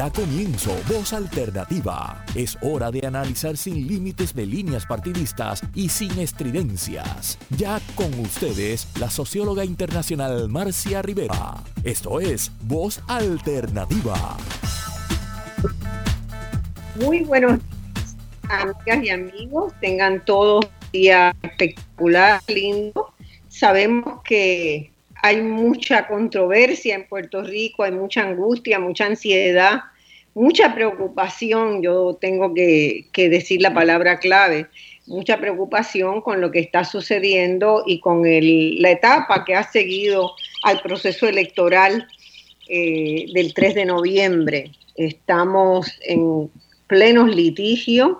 Da comienzo Voz Alternativa. Es hora de analizar sin límites de líneas partidistas y sin estridencias. Ya con ustedes, la socióloga internacional Marcia Rivera. Esto es Voz Alternativa. Muy buenos amigas y amigos. Tengan todos un día espectacular, lindo. Sabemos que hay mucha controversia en Puerto Rico, hay mucha angustia, mucha ansiedad, mucha preocupación, yo tengo que, decir la palabra clave, mucha preocupación con lo que está sucediendo y con la etapa que ha seguido al proceso electoral eh, del 3 de noviembre. Estamos en plenos litigios.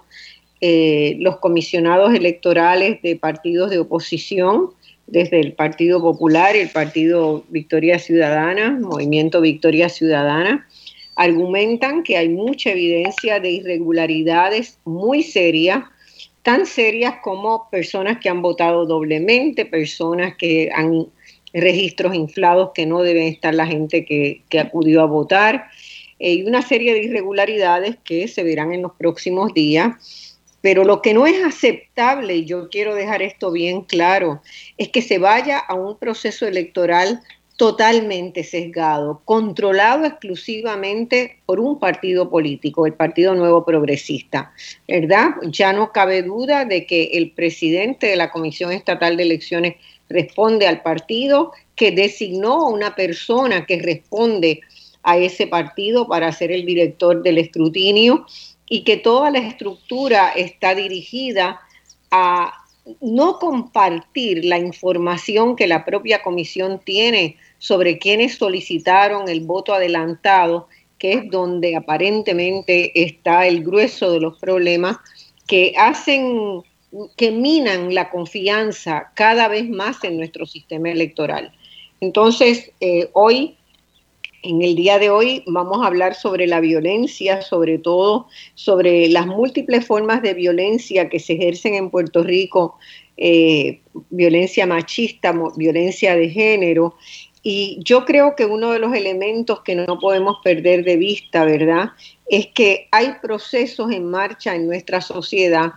Eh, los comisionados electorales de partidos de oposición desde el Partido Popular y el Partido Victoria Ciudadana, Movimiento Victoria Ciudadana, argumentan que hay mucha evidencia de irregularidades muy serias, tan serias como personas que han votado doblemente, personas que han registros inflados que no deben estar la gente que, acudió a votar, eh, y una serie de irregularidades que se verán en los próximos días. Pero lo que no es aceptable, y yo quiero dejar esto bien claro, es que se vaya a un proceso electoral totalmente sesgado, controlado exclusivamente por un partido político, el Partido Nuevo Progresista, ¿verdad? Ya no cabe duda de que el presidente de la Comisión Estatal de Elecciones responde al partido, que designó a una persona que responde a ese partido para ser el director del escrutinio y que toda la estructura está dirigida a no compartir la información que la propia comisión tiene sobre quienes solicitaron el voto adelantado, que es donde aparentemente está el grueso de los problemas que hacen, que minan la confianza cada vez más en nuestro sistema electoral. Entonces, eh, hoy en el día de hoy vamos a hablar sobre la violencia, sobre todo sobre las múltiples formas de violencia que se ejercen en Puerto Rico, eh, violencia machista, violencia de género. Y yo creo que uno de los elementos que no podemos perder de vista, ¿verdad? Es que hay procesos en marcha en nuestra sociedad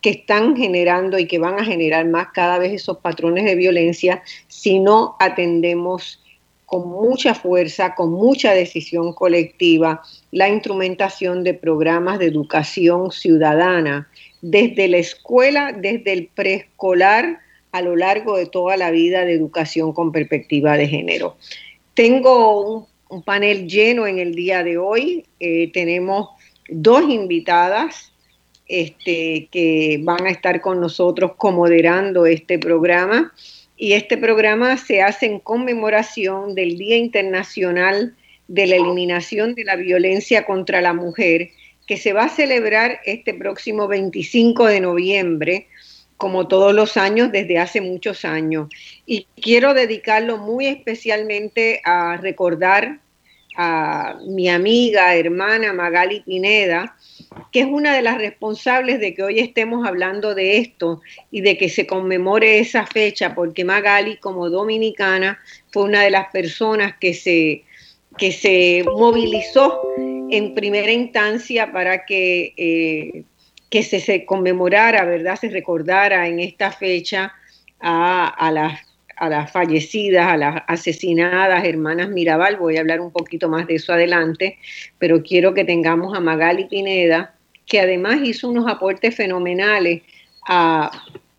que están generando y que van a generar más cada vez esos patrones de violencia si no atendemos con mucha fuerza, con mucha decisión colectiva, la instrumentación de programas de educación ciudadana, desde la escuela, desde el preescolar, a lo largo de toda la vida de educación con perspectiva de género. Tengo un, panel lleno en el día de hoy. Eh, tenemos dos invitadas este, que van a estar con nosotros comoderando este programa y este programa se hace en conmemoración del Día Internacional de la Eliminación de la Violencia contra la Mujer, que se va a celebrar este próximo 25 de noviembre, como todos los años desde hace muchos años. Y quiero dedicarlo muy especialmente a recordar a mi amiga, hermana Magali Pineda, que es una de las responsables de que hoy estemos hablando de esto y de que se conmemore esa fecha, porque Magali como dominicana fue una de las personas que se, que se movilizó en primera instancia para que, eh, que se, se, conmemorara, ¿verdad? Se recordara en esta fecha a, a las a las fallecidas, a las asesinadas hermanas Mirabal, voy a hablar un poquito más de eso adelante, pero quiero que tengamos a Magali Pineda, que además hizo unos aportes fenomenales a,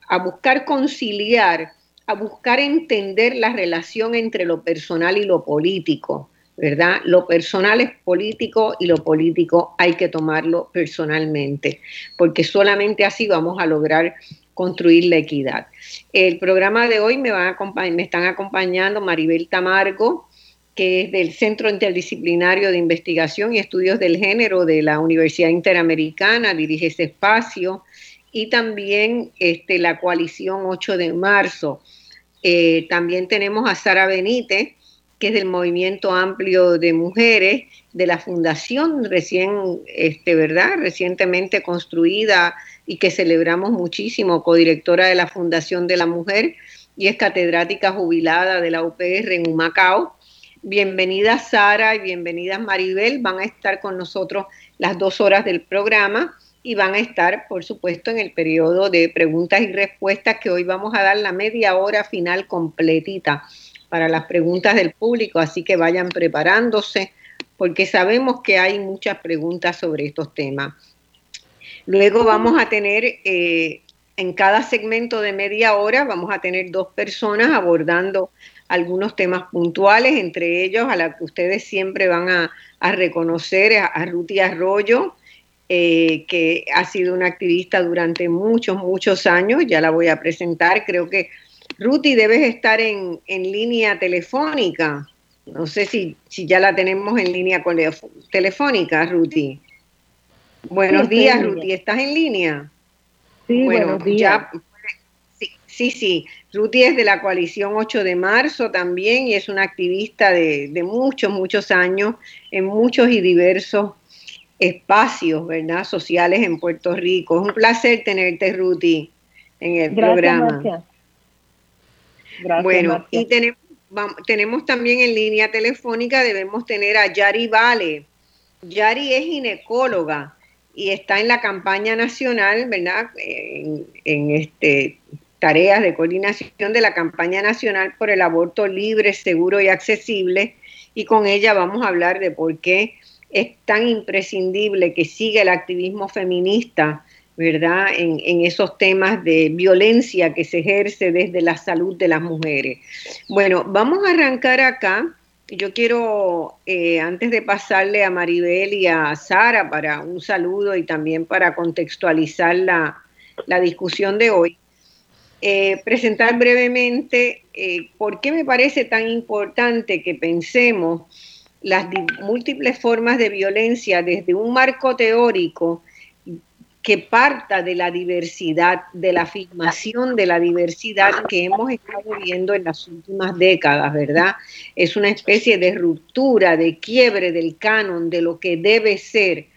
a buscar conciliar, a buscar entender la relación entre lo personal y lo político, ¿verdad? Lo personal es político y lo político hay que tomarlo personalmente, porque solamente así vamos a lograr construir la equidad. El programa de hoy me, van me están acompañando Maribel Tamargo, que es del Centro Interdisciplinario de Investigación y Estudios del Género de la Universidad Interamericana, dirige ese espacio, y también este, la coalición 8 de marzo. Eh, también tenemos a Sara Benítez, que es del Movimiento Amplio de Mujeres, de la Fundación recién, este, ¿verdad? Recientemente construida y que celebramos muchísimo, codirectora de la Fundación de la Mujer y es catedrática jubilada de la UPR en Humacao. Bienvenida Sara y bienvenida Maribel. Van a estar con nosotros las dos horas del programa y van a estar, por supuesto, en el periodo de preguntas y respuestas que hoy vamos a dar la media hora final completita para las preguntas del público, así que vayan preparándose porque sabemos que hay muchas preguntas sobre estos temas. Luego vamos a tener, eh, en cada segmento de media hora, vamos a tener dos personas abordando algunos temas puntuales, entre ellos a la que ustedes siempre van a, reconocer, a, a Ruti Arroyo, eh, que ha sido una activista durante muchos, muchos años. Ya la voy a presentar. Creo que Ruti debes estar en, línea telefónica. No sé si, si, ya la tenemos en línea telefónica, Ruti. Buenos días, Ruti. ¿Estás en línea? Sí, buenos días. sí, sí, sí. Ruti es de la coalición 8 de marzo también y es una activista de, de muchos, muchos años en muchos y diversos espacios, ¿verdad? Sociales en Puerto Rico. Es un placer tenerte, Ruti, en el programa. Gracias. Bueno, y tenemos, tenemos también en línea telefónica, debemos tener a Yari Vale. Yari es ginecóloga y está en la campaña nacional, ¿verdad? En, en este tareas de coordinación de la campaña nacional por el aborto libre, seguro y accesible. Y con ella vamos a hablar de por qué es tan imprescindible que siga el activismo feminista, ¿verdad? En, esos temas de violencia que se ejerce desde la salud de las mujeres. Bueno, vamos a arrancar acá. Yo quiero, eh, antes de pasarle a Maribel y a Sara para un saludo y también para contextualizar la, discusión de hoy, eh, presentar brevemente eh, por qué me parece tan importante que pensemos las múltiples formas de violencia desde un marco teórico que parta de la diversidad, de la afirmación de la diversidad que hemos estado viendo en las últimas décadas, ¿verdad? Es una especie de ruptura, de quiebre del canon, de lo que debe ser,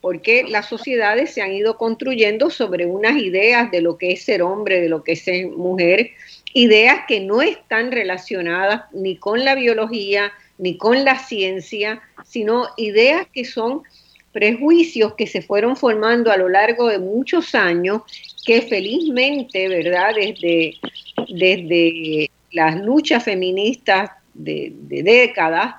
porque las sociedades se han ido construyendo sobre unas ideas de lo que es ser hombre, de lo que es ser mujer, ideas que no están relacionadas ni con la biología, ni con la ciencia, sino ideas que son prejuicios que se fueron formando a lo largo de muchos años, que felizmente, ¿verdad? Desde, desde las luchas feministas de, de décadas,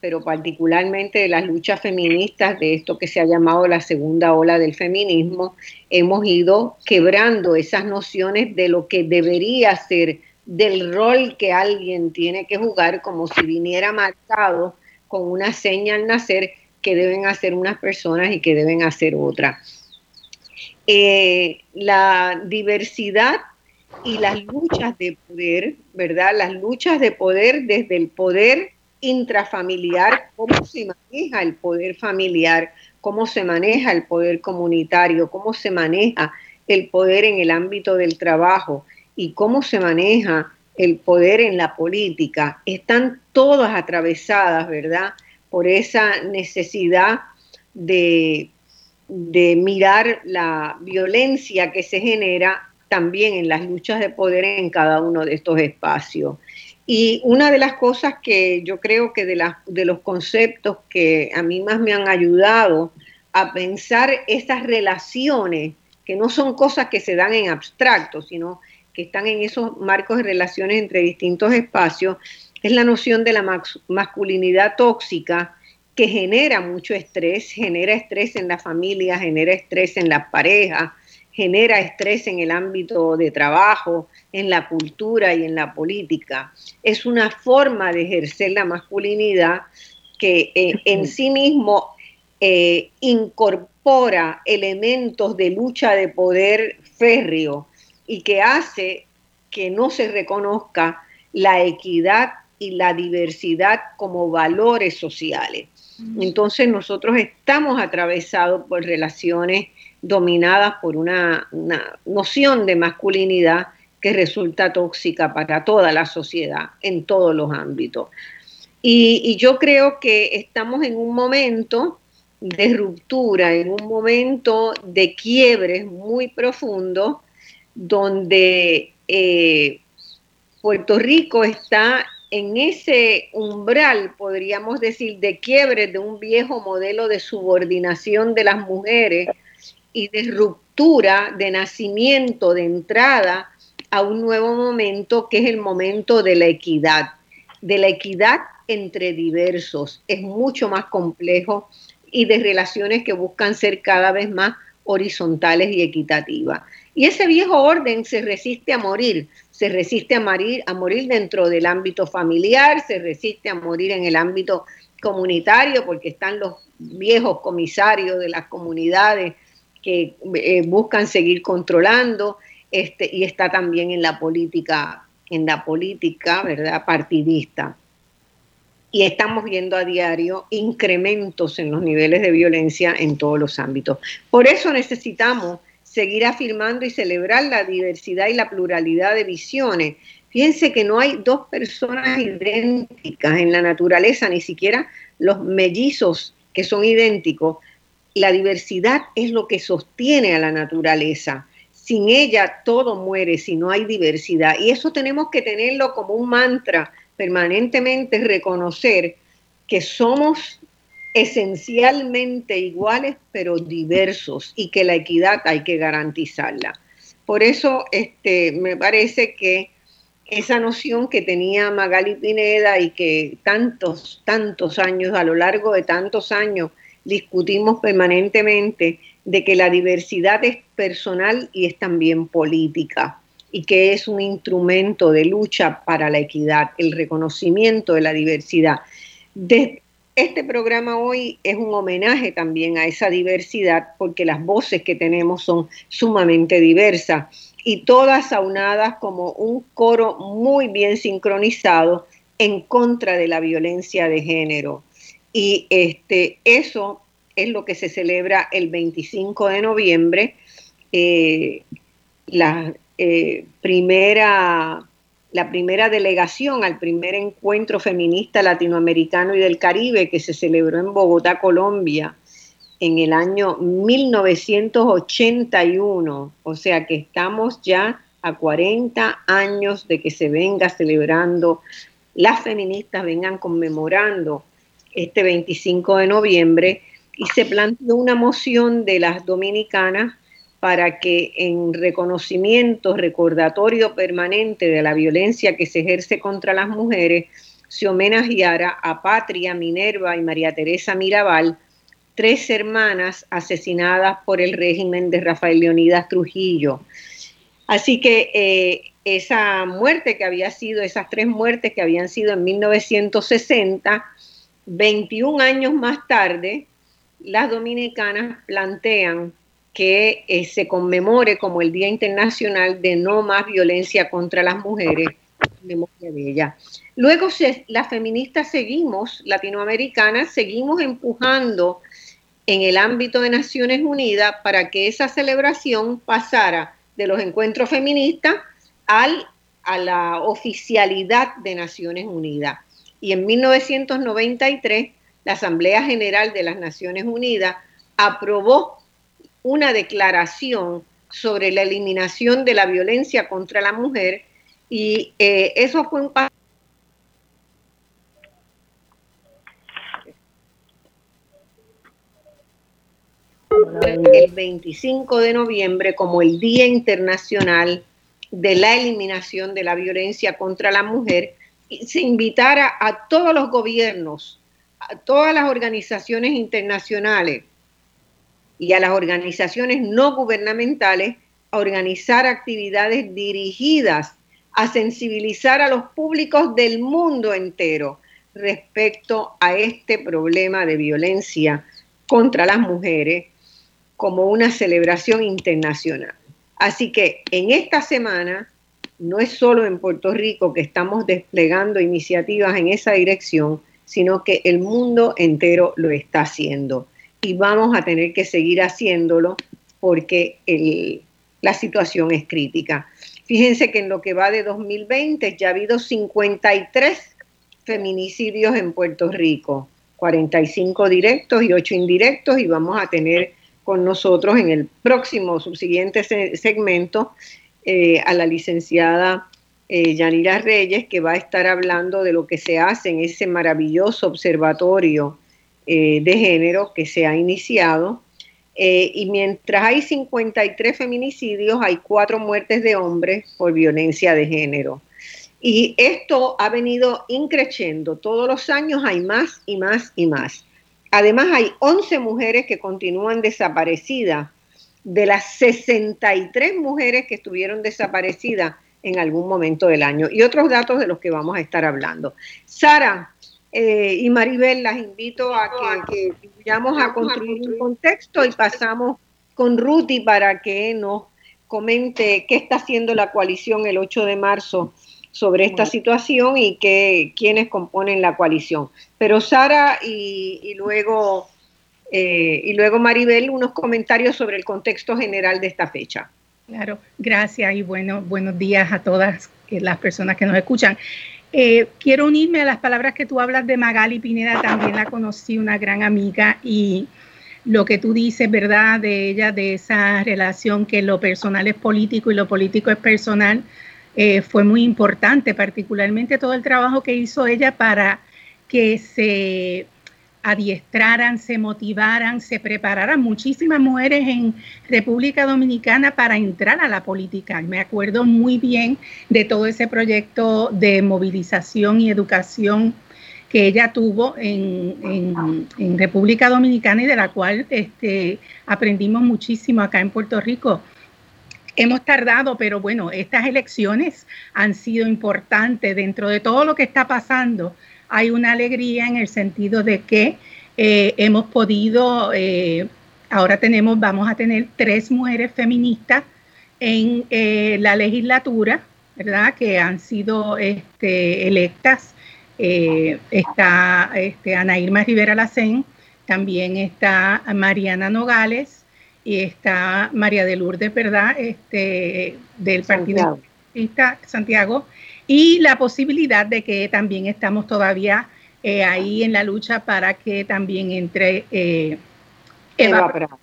pero particularmente de las luchas feministas de esto que se ha llamado la segunda ola del feminismo, hemos ido quebrando esas nociones de lo que debería ser del rol que alguien tiene que jugar como si viniera marcado con una seña al nacer que deben hacer unas personas y que deben hacer otras. Eh, la diversidad y las luchas de poder, ¿verdad? Las luchas de poder desde el poder intrafamiliar, cómo se maneja el poder familiar, cómo se maneja el poder comunitario, cómo se maneja el poder en el ámbito del trabajo, y cómo se maneja el poder en la política, están todas atravesadas, ¿verdad?, por esa necesidad de, de mirar la violencia que se genera también en las luchas de poder en cada uno de estos espacios. Y una de las cosas que yo creo que de, las, de los conceptos que a mí más me han ayudado a pensar esas relaciones, que no son cosas que se dan en abstracto, sino que están en esos marcos de relaciones entre distintos espacios, es la noción de la masculinidad tóxica que genera mucho estrés, genera estrés en la familia, genera estrés en las parejas, genera estrés en el ámbito de trabajo, en la cultura y en la política. Es una forma de ejercer la masculinidad que eh, en sí mismo eh, incorpora elementos de lucha de poder férreo y que hace que no se reconozca la equidad y la diversidad como valores sociales. Entonces nosotros estamos atravesados por relaciones dominadas por una, noción de masculinidad que resulta tóxica para toda la sociedad en todos los ámbitos. Y, y, yo creo que estamos en un momento de ruptura, en un momento de quiebres muy profundo donde eh, Puerto Rico está en ese umbral, podríamos decir, de quiebre de un viejo modelo de subordinación de las mujeres y de ruptura, de nacimiento, de entrada a un nuevo momento que es el momento de la equidad, de la equidad entre diversos. Es mucho más complejo y de relaciones que buscan ser cada vez más horizontales y equitativas. Y ese viejo orden se resiste a morir, se resiste a morir, dentro del ámbito familiar, se resiste a morir en el ámbito comunitario, porque están los viejos comisarios de las comunidades que eh, buscan seguir controlando, este, y está también en la política, en la política, ¿verdad?, partidista. Y estamos viendo a diario incrementos en los niveles de violencia en todos los ámbitos. Por eso necesitamos seguir afirmando y celebrar la diversidad y la pluralidad de visiones. Fíjense que no hay dos personas idénticas en la naturaleza, ni siquiera los mellizos que son idénticos. La diversidad es lo que sostiene a la naturaleza. Sin ella todo muere si no hay diversidad. Y eso tenemos que tenerlo como un mantra permanentemente, reconocer que somos esencialmente iguales pero diversos y que la equidad hay que garantizarla. Por eso este, me parece que esa noción que tenía Magali Pineda y que tantos, tantos años, a lo largo de tantos años, discutimos permanentemente de que la diversidad es personal y es también política y que es un instrumento de lucha para la equidad, el reconocimiento de la diversidad. De, este programa hoy es un homenaje también a esa diversidad porque las voces que tenemos son sumamente diversas y todas aunadas como un coro muy bien sincronizado en contra de la violencia de género. Y este, eso es lo que se celebra el 25 de noviembre. Eh, la eh, primera la primera delegación al primer encuentro feminista latinoamericano y del Caribe que se celebró en Bogotá, Colombia, en el año 1981. O sea que estamos ya a 40 años de que se venga celebrando, las feministas vengan conmemorando este 25 de noviembre y se planteó una moción de las dominicanas para que en reconocimiento, recordatorio permanente de la violencia que se ejerce contra las mujeres, se homenajeara a Patria, Minerva y María Teresa Mirabal, tres hermanas asesinadas por el régimen de Rafael Leonidas Trujillo. Así que eh, esa muerte que había sido, esas tres muertes que habían sido en 1960, 21 años más tarde, las dominicanas plantean que eh, se conmemore como el Día Internacional de No Más Violencia contra las Mujeres, memoria de ella. Luego las feministas seguimos, latinoamericanas, seguimos empujando en el ámbito de Naciones Unidas para que esa celebración pasara de los encuentros feministas al, a la oficialidad de Naciones Unidas. Y en 1993, la Asamblea General de las Naciones Unidas aprobó una declaración sobre la eliminación de la violencia contra la mujer y eh, eso fue un paso el 25 de noviembre como el Día Internacional de la Eliminación de la Violencia contra la Mujer y se invitara a todos los gobiernos, a todas las organizaciones internacionales, y a las organizaciones no gubernamentales a organizar actividades dirigidas a sensibilizar a los públicos del mundo entero respecto a este problema de violencia contra las mujeres como una celebración internacional. Así que en esta semana, no es solo en Puerto Rico que estamos desplegando iniciativas en esa dirección, sino que el mundo entero lo está haciendo y vamos a tener que seguir haciéndolo porque la situación es crítica. Fíjense que en lo que va de 2020 ya ha habido 53 feminicidios en Puerto Rico, 45 directos y 8 indirectos y vamos a tener con nosotros en el próximo subsiguiente segmento eh, a la licenciada eh, Yanira Reyes, que va a estar hablando de lo que se hace en ese maravilloso observatorio eh, de género que se ha iniciado. Eh, y mientras hay 53 feminicidios, hay cuatro muertes de hombres por violencia de género. Y esto ha venido increciendo. Todos los años hay más y más y más. Además, hay 11 mujeres que continúan desaparecidas. De las 63 mujeres que estuvieron desaparecidas en algún momento del año. Y otros datos de los que vamos a estar hablando. Sara eh, y Maribel, las invito a que, vayamos a construir un contexto y pasamos con Ruti para que nos comente qué está haciendo la coalición el 8 de marzo sobre esta situación y que, quiénes componen la coalición. Pero Sara y, luego, eh, y luego Maribel, unos comentarios sobre el contexto general de esta fecha. Claro, gracias y bueno, buenos días a todas las personas que nos escuchan. Eh, quiero unirme a las palabras que tú hablas de Magali Pineda, también la conocí, una gran amiga, y lo que tú dices, ¿verdad? De ella, de esa relación que lo personal es político y lo político es personal, eh, fue muy importante, particularmente todo el trabajo que hizo ella para que se adiestraran, se motivaran, se prepararan muchísimas mujeres en República Dominicana para entrar a la política. Me acuerdo muy bien de todo ese proyecto de movilización y educación que ella tuvo en, República Dominicana y de la cual este, aprendimos muchísimo acá en Puerto Rico. Hemos tardado, pero bueno, estas elecciones han sido importantes dentro de todo lo que está pasando hay una alegría en el sentido de que eh, hemos podido, eh, ahora tenemos, vamos a tener tres mujeres feministas en eh, la legislatura, ¿verdad? Que han sido este, electas. está este, Ana Irma Rivera Lacén, también está Mariana Nogales y está María de Lourdes, ¿verdad? Este, del Partido Santiago. Santiago y la posibilidad de que también estamos todavía eh, ahí en la lucha para que también entre eh, Eva.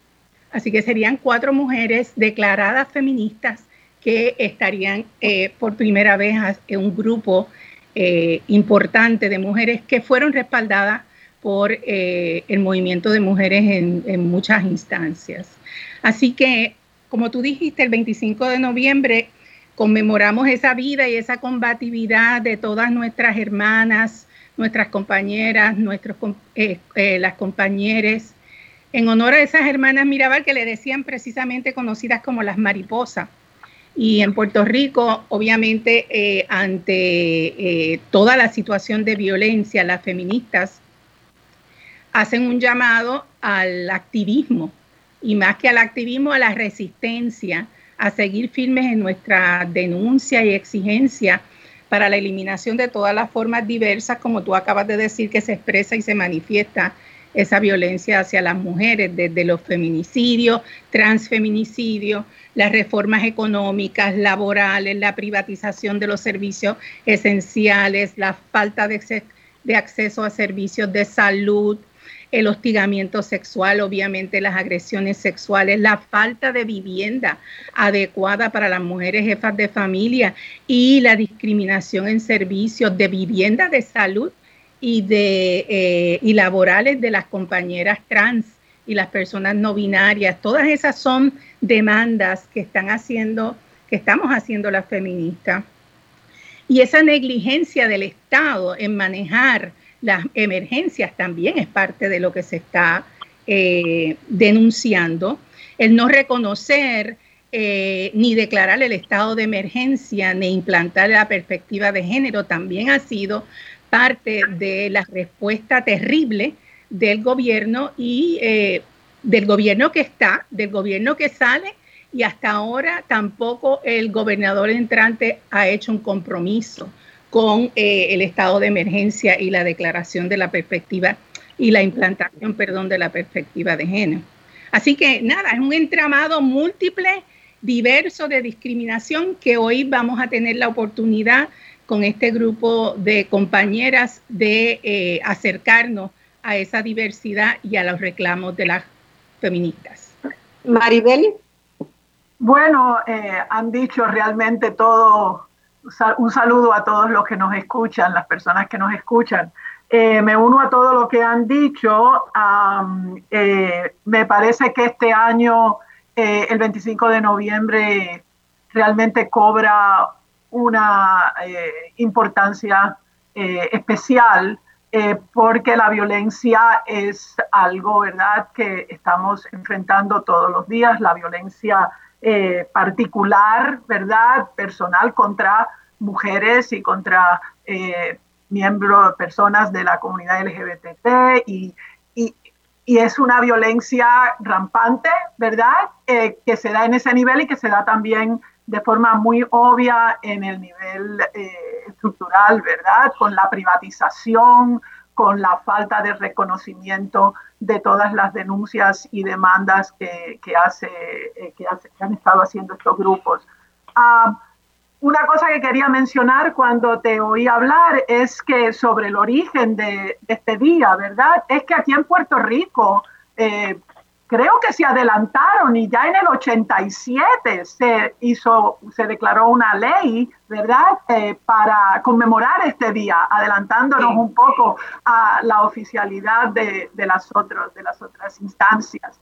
Así que serían cuatro mujeres declaradas feministas que estarían eh, por primera vez en un grupo importante de mujeres que fueron respaldadas por el movimiento de mujeres en, en muchas instancias. Así que, como tú dijiste, el 25 de noviembre conmemoramos esa vida y esa combatividad de todas nuestras hermanas, nuestras compañeras, nuestros, eh, eh, las compañeras, en honor a esas hermanas Mirabal que le decían precisamente conocidas como las mariposas. Y en Puerto Rico, obviamente, eh, ante toda la situación de violencia, las feministas hacen un llamado al activismo, y más que al activismo, a la resistencia, a seguir firmes en nuestra denuncia y exigencia para la eliminación de todas las formas diversas, como tú acabas de decir, que se expresa y se manifiesta esa violencia hacia las mujeres, desde los feminicidios, transfeminicidios, las reformas económicas, laborales, la privatización de los servicios esenciales, la falta de, de acceso a servicios de salud, el hostigamiento sexual, obviamente las agresiones sexuales, la falta de vivienda adecuada para las mujeres jefas de familia y la discriminación en servicios de vivienda de salud y, de, eh, y laborales de las compañeras trans y las personas no binarias. Todas esas son demandas que están haciendo, que estamos haciendo las feministas. Y esa negligencia del Estado en manejar las emergencias también es parte de lo que se está eh, denunciando. El no reconocer eh, ni declarar el estado de emergencia ni implantar la perspectiva de género también ha sido parte de la respuesta terrible del gobierno y eh, del gobierno que está, del gobierno que sale y hasta ahora tampoco el gobernador entrante ha hecho un compromiso con eh, el estado de emergencia y la declaración de la perspectiva y la implantación, perdón, de la perspectiva de género. Así que nada, es un entramado múltiple, diverso de discriminación que hoy vamos a tener la oportunidad con este grupo de compañeras de eh, acercarnos a esa diversidad y a los reclamos de las feministas. Maribel. Bueno, eh, han dicho realmente todo un saludo a todos los que nos escuchan, las personas que nos escuchan. Eh, me uno a todo lo que han dicho. Eh, me parece que este año, eh, el 25 de noviembre, realmente cobra una importancia especial porque la violencia es algo, ¿verdad?, que estamos enfrentando todos los días, la violencia particular, ¿verdad?, personal contra mujeres y contra miembros, personas de la comunidad LGBT y, y, y es una violencia rampante, ¿verdad? Eh, que se da en ese nivel y que se da también de forma muy obvia en el nivel eh, estructural, ¿verdad? Con la privatización, con la falta de reconocimiento de todas las denuncias y demandas que, eh, que, hace, que, han estado haciendo estos grupos. Uh, una cosa que quería mencionar cuando te oí hablar es que sobre el origen de, este día, ¿verdad? Es que aquí en Puerto Rico eh, creo que se adelantaron y ya en el 87 se hizo, se declaró una ley, ¿verdad? Eh, para conmemorar este día, adelantándonos un poco a la oficialidad de, las, de las otras instancias.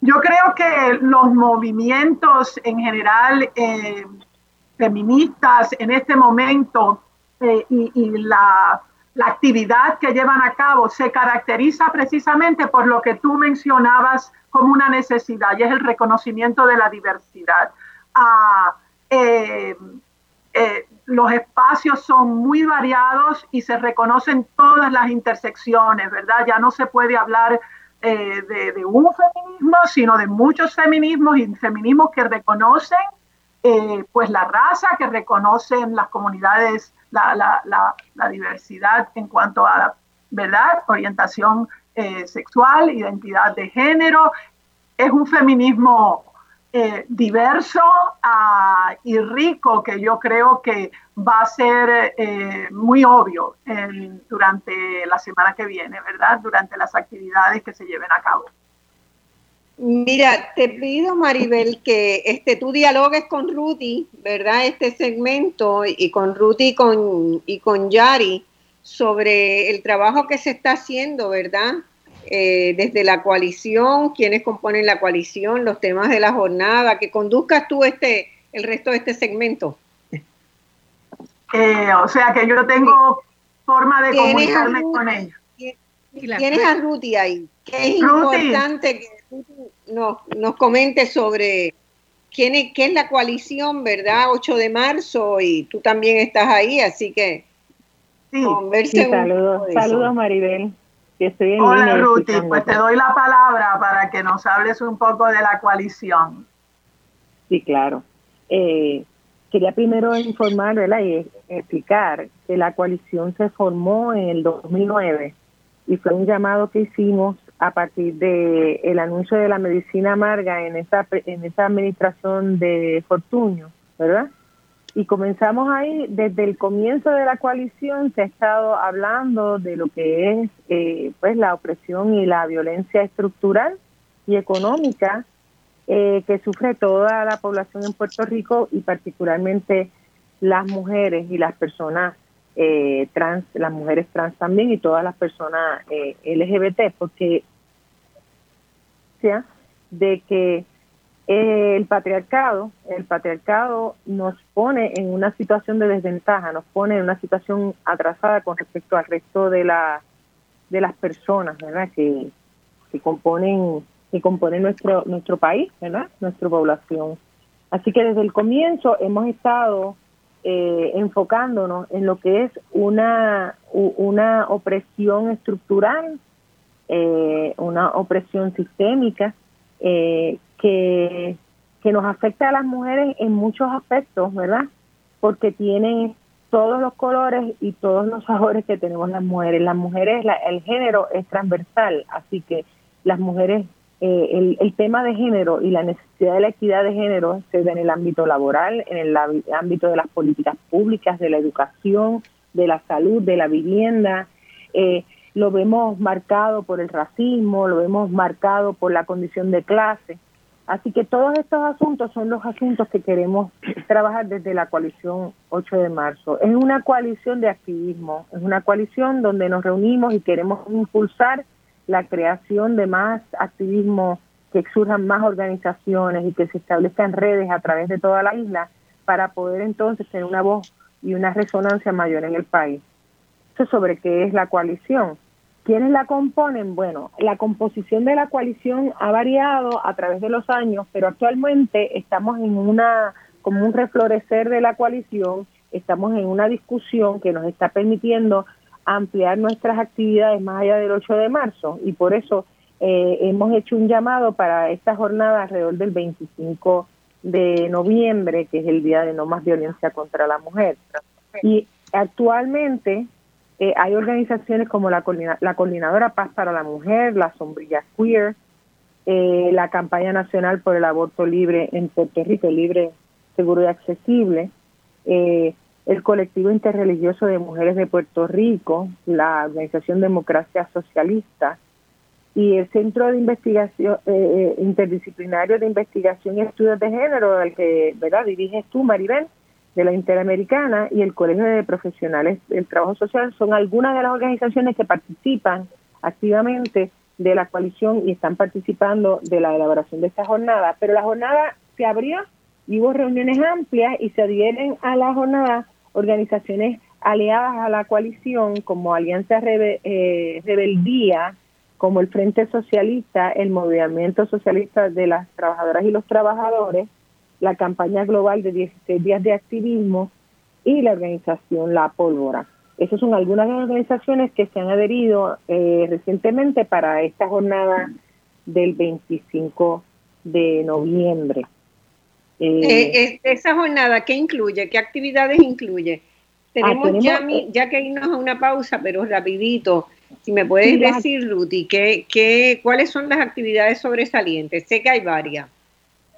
Yo creo que los movimientos en general eh, feministas en este momento eh, y, la, actividad que llevan a cabo se caracteriza precisamente por lo que tú mencionabas como una necesidad y es el reconocimiento de la diversidad. Ah, eh, eh, los espacios son muy variados y se reconocen todas las intersecciones, ¿verdad? Ya no se puede hablar de, de, un feminismo, sino de muchos feminismos y feminismos que reconocen eh, pues la raza, que reconocen las comunidades, la, diversidad en cuanto a, ¿verdad?, orientación eh, sexual, identidad de género. Es un feminismo eh, diverso ah, y rico que yo creo que va a ser muy obvio durante la semana que viene, ¿verdad? Durante las actividades que se lleven a cabo. Mira, te pido, Maribel, que este, tú dialogues con Ruti, ¿verdad? Este segmento y con Ruti y con, y con Yari sobre el trabajo que se está haciendo, ¿verdad? Eh, desde la coalición, quienes componen la coalición, los temas de la jornada, que conduzcas tú este, el resto de este segmento. Eh, o sea que yo tengo forma de comunicarme con ellos. Tienes a Ruti ahí, que es importante que nos, nos comente sobre quién es, qué es la coalición, ¿verdad? 8 de marzo y tú también estás ahí, así que sí, saludos, saludos Maribel. estoy Hola Ruti, pues te doy la palabra para que nos hables un poco de la coalición. Sí, claro. Eh, quería primero informar ¿verdad? y explicar que la coalición se formó en el 2009 y fue un llamado que hicimos a partir de el anuncio de la medicina amarga en esa en esa administración de Fortuño, ¿verdad? Y comenzamos ahí desde el comienzo de la coalición se ha estado hablando de lo que es eh, pues la opresión y la violencia estructural y económica eh, que sufre toda la población en Puerto Rico y particularmente las mujeres y las personas eh, trans, las mujeres trans también y todas las personas eh, LGBT, porque de que eh, el patriarcado, el patriarcado nos pone en una situación de desventaja, nos pone en una situación atrasada con respecto al resto de la de las personas, ¿verdad? Que, que componen que componen nuestro nuestro país, ¿verdad? Nuestra población. Así que desde el comienzo hemos estado eh, enfocándonos en lo que es una, una opresión estructural, eh, una opresión sistémica eh, que, que nos afecta a las mujeres en muchos aspectos, ¿verdad? Porque tienen todos los colores y todos los sabores que tenemos las mujeres. Las mujeres, el género es transversal, así que las mujeres eh, el, tema de género y la necesidad de la equidad de género se ve en el ámbito laboral, en el ámbito de las políticas públicas, de la educación, de la salud, de la vivienda. Eh, lo vemos marcado por el racismo, lo vemos marcado por la condición de clase. Así que todos estos asuntos son los asuntos que queremos trabajar desde la coalición 8 de marzo. Es una coalición de activismo, es una coalición donde nos reunimos y queremos impulsar la creación de más activismo, que surjan más organizaciones y que se establezcan redes a través de toda la isla para poder entonces tener una voz y una resonancia mayor en el país. Eso sobre qué es la coalición. ¿Quiénes la componen? Bueno, la composición de la coalición ha variado a través de los años, pero actualmente estamos en una como un reflorecer de la coalición, estamos en una discusión que nos está permitiendo ampliar nuestras actividades más allá del 8 de marzo y por eso eh, hemos hecho un llamado para esta jornada alrededor del 25 de noviembre, que es el Día de No Más Violencia contra la Mujer. Y actualmente eh, hay organizaciones como la, Coordinadora Paz para la Mujer, la Sombrilla Queer, eh, la Campaña Nacional por el Aborto Libre en Puerto Rico, libre, seguro y accesible, eh, el Colectivo Interreligioso de Mujeres de Puerto Rico, la Organización Democracia Socialista y el Centro de Investigación Interdisciplinario de Investigación y Estudios de Género, al que ¿verdad? diriges tú, Maribel, de la Interamericana y el Colegio de Profesionales del Trabajo Social son algunas de las organizaciones que participan activamente de la coalición y están participando de la elaboración de esta jornada. Pero la jornada se abrió y hubo reuniones amplias y se adhieren a la jornada organizaciones aliadas a la coalición como Alianza eh, Rebeldía, como el Frente Socialista, el Movimiento Socialista de las Trabajadoras y los Trabajadores, la campaña global de 16 días de activismo y la organización La Pólvora. Esas son algunas de las organizaciones que se han adherido eh, recientemente para esta jornada del 25 de noviembre. Eh, eh, esa jornada, ¿qué incluye? ¿Qué actividades incluye? Tenemos, ah, ya, ya, que irnos a una pausa, pero rapidito, si me puedes decir, Ruti, ¿qué, qué, ¿cuáles son las actividades sobresalientes? Sé que hay varias.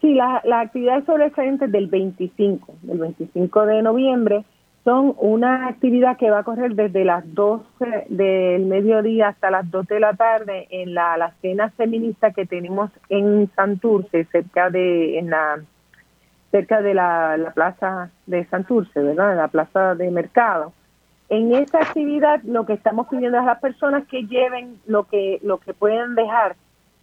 Sí, las la actividades sobresalientes del 25, del 25 de noviembre, son una actividad que va a correr desde las 12 del mediodía hasta las 2 de la tarde en la, la cena feminista que tenemos en Santurce, cerca de, en la, cerca de la, la plaza de Santurce, ¿verdad? En la plaza de mercado. En esa actividad lo que estamos pidiendo a las personas que lleven lo que, lo que puedan dejar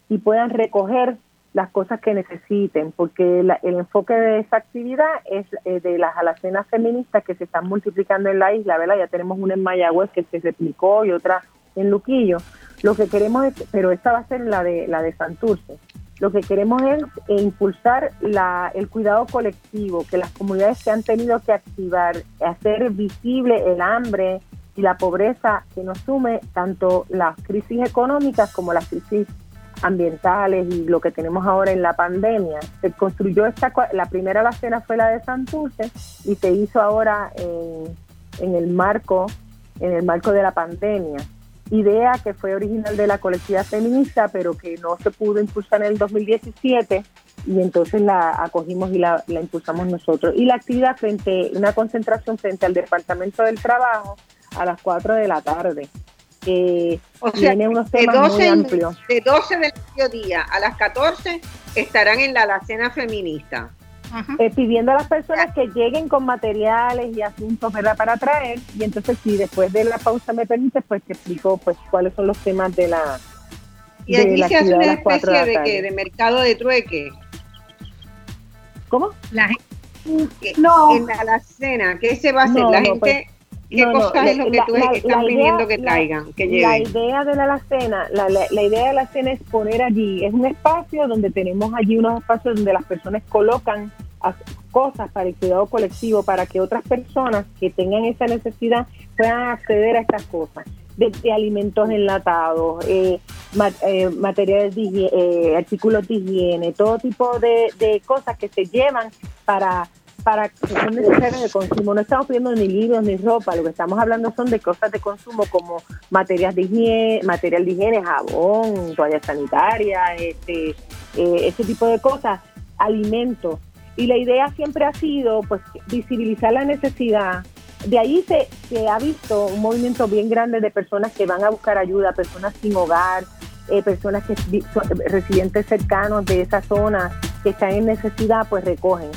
y puedan recoger las cosas que necesiten, porque el enfoque de esa actividad es eh, de las alacenas feministas que se están multiplicando en la isla, ¿verdad? Ya tenemos una en Mayagüez que se replicó y otra en Luquillo. Lo que queremos es, pero esta va a ser la de la de Santurce. Lo que queremos es impulsar la, el cuidado colectivo, que las comunidades se han tenido que activar, hacer visible el hambre y la pobreza que nos sume tanto las crisis económicas como las crisis ambientales y lo que tenemos ahora en la pandemia. Se construyó esta, la primera alacena fue la de Santurce y se hizo ahora en, en el marco, en el marco de la pandemia. Idea que fue original de la colectividad feminista, pero que no se pudo impulsar en el 2017 y entonces la acogimos y la, la impulsamos nosotros. Y la actividad frente, una concentración frente al Departamento del Trabajo a las 4 de la tarde o sea, tiene unos temas de 12, muy amplios. De 12 del mediodía a las 14 estarán en la alacena feminista. Eh, pidiendo a las personas que lleguen con materiales y asuntos ¿verdad? para traer y entonces si después de la pausa me permite pues te explico pues cuáles son los temas de la y aquí se hace una especie de, de, mercado de trueque ¿cómo? la gente no en la alacena ¿qué se va a hacer? la gente ¿Qué cosas es lo que tú están pidiendo que traigan, que lleven? La idea de la alacena, la, la, idea de la alacena es poner allí, es un espacio donde tenemos allí unos espacios donde las personas colocan cosas para el cuidado colectivo, para que otras personas que tengan esa necesidad puedan acceder a estas cosas. Desde alimentos enlatados, eh, eh, materiales de eh, artículos de higiene, todo tipo de, de cosas que se llevan para para que son necesarias de consumo. No estamos pidiendo ni libros ni ropa, lo que estamos hablando son de cosas de consumo como materias de higiene, material de higiene, jabón, toalla sanitaria, este, eh, ese tipo de cosas, alimentos. Y la idea siempre ha sido pues visibilizar la necesidad. De ahí se, se ha visto un movimiento bien grande de personas que van a buscar ayuda, personas sin hogar, eh, personas que residentes cercanos de esa zona que están en necesidad, pues recogen.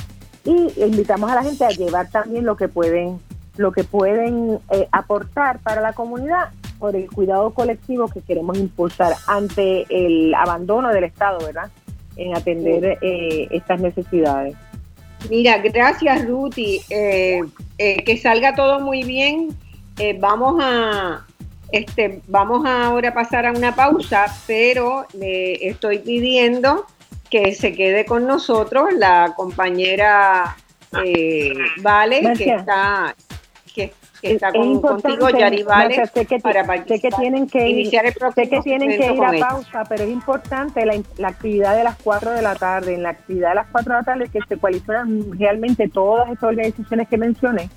Y invitamos a la gente a llevar también lo que pueden, lo que pueden eh, aportar para la comunidad por el cuidado colectivo que queremos impulsar ante el abandono del Estado, ¿verdad? En atender eh, estas necesidades. Mira, gracias Ruti. Eh, que salga todo muy bien. vamos a, este, vamos ahora a pasar a una pausa, pero le estoy pidiendo que se quede con nosotros la compañera eh, Vale, que está, que, está contigo, Yari Vale, sé que, tienen que iniciar ir, el sé que tienen que ir a pausa, pero es importante la, la, actividad de las 4 de la tarde. En la actividad de las 4 de la tarde que se coalicionan realmente todas estas organizaciones que mencioné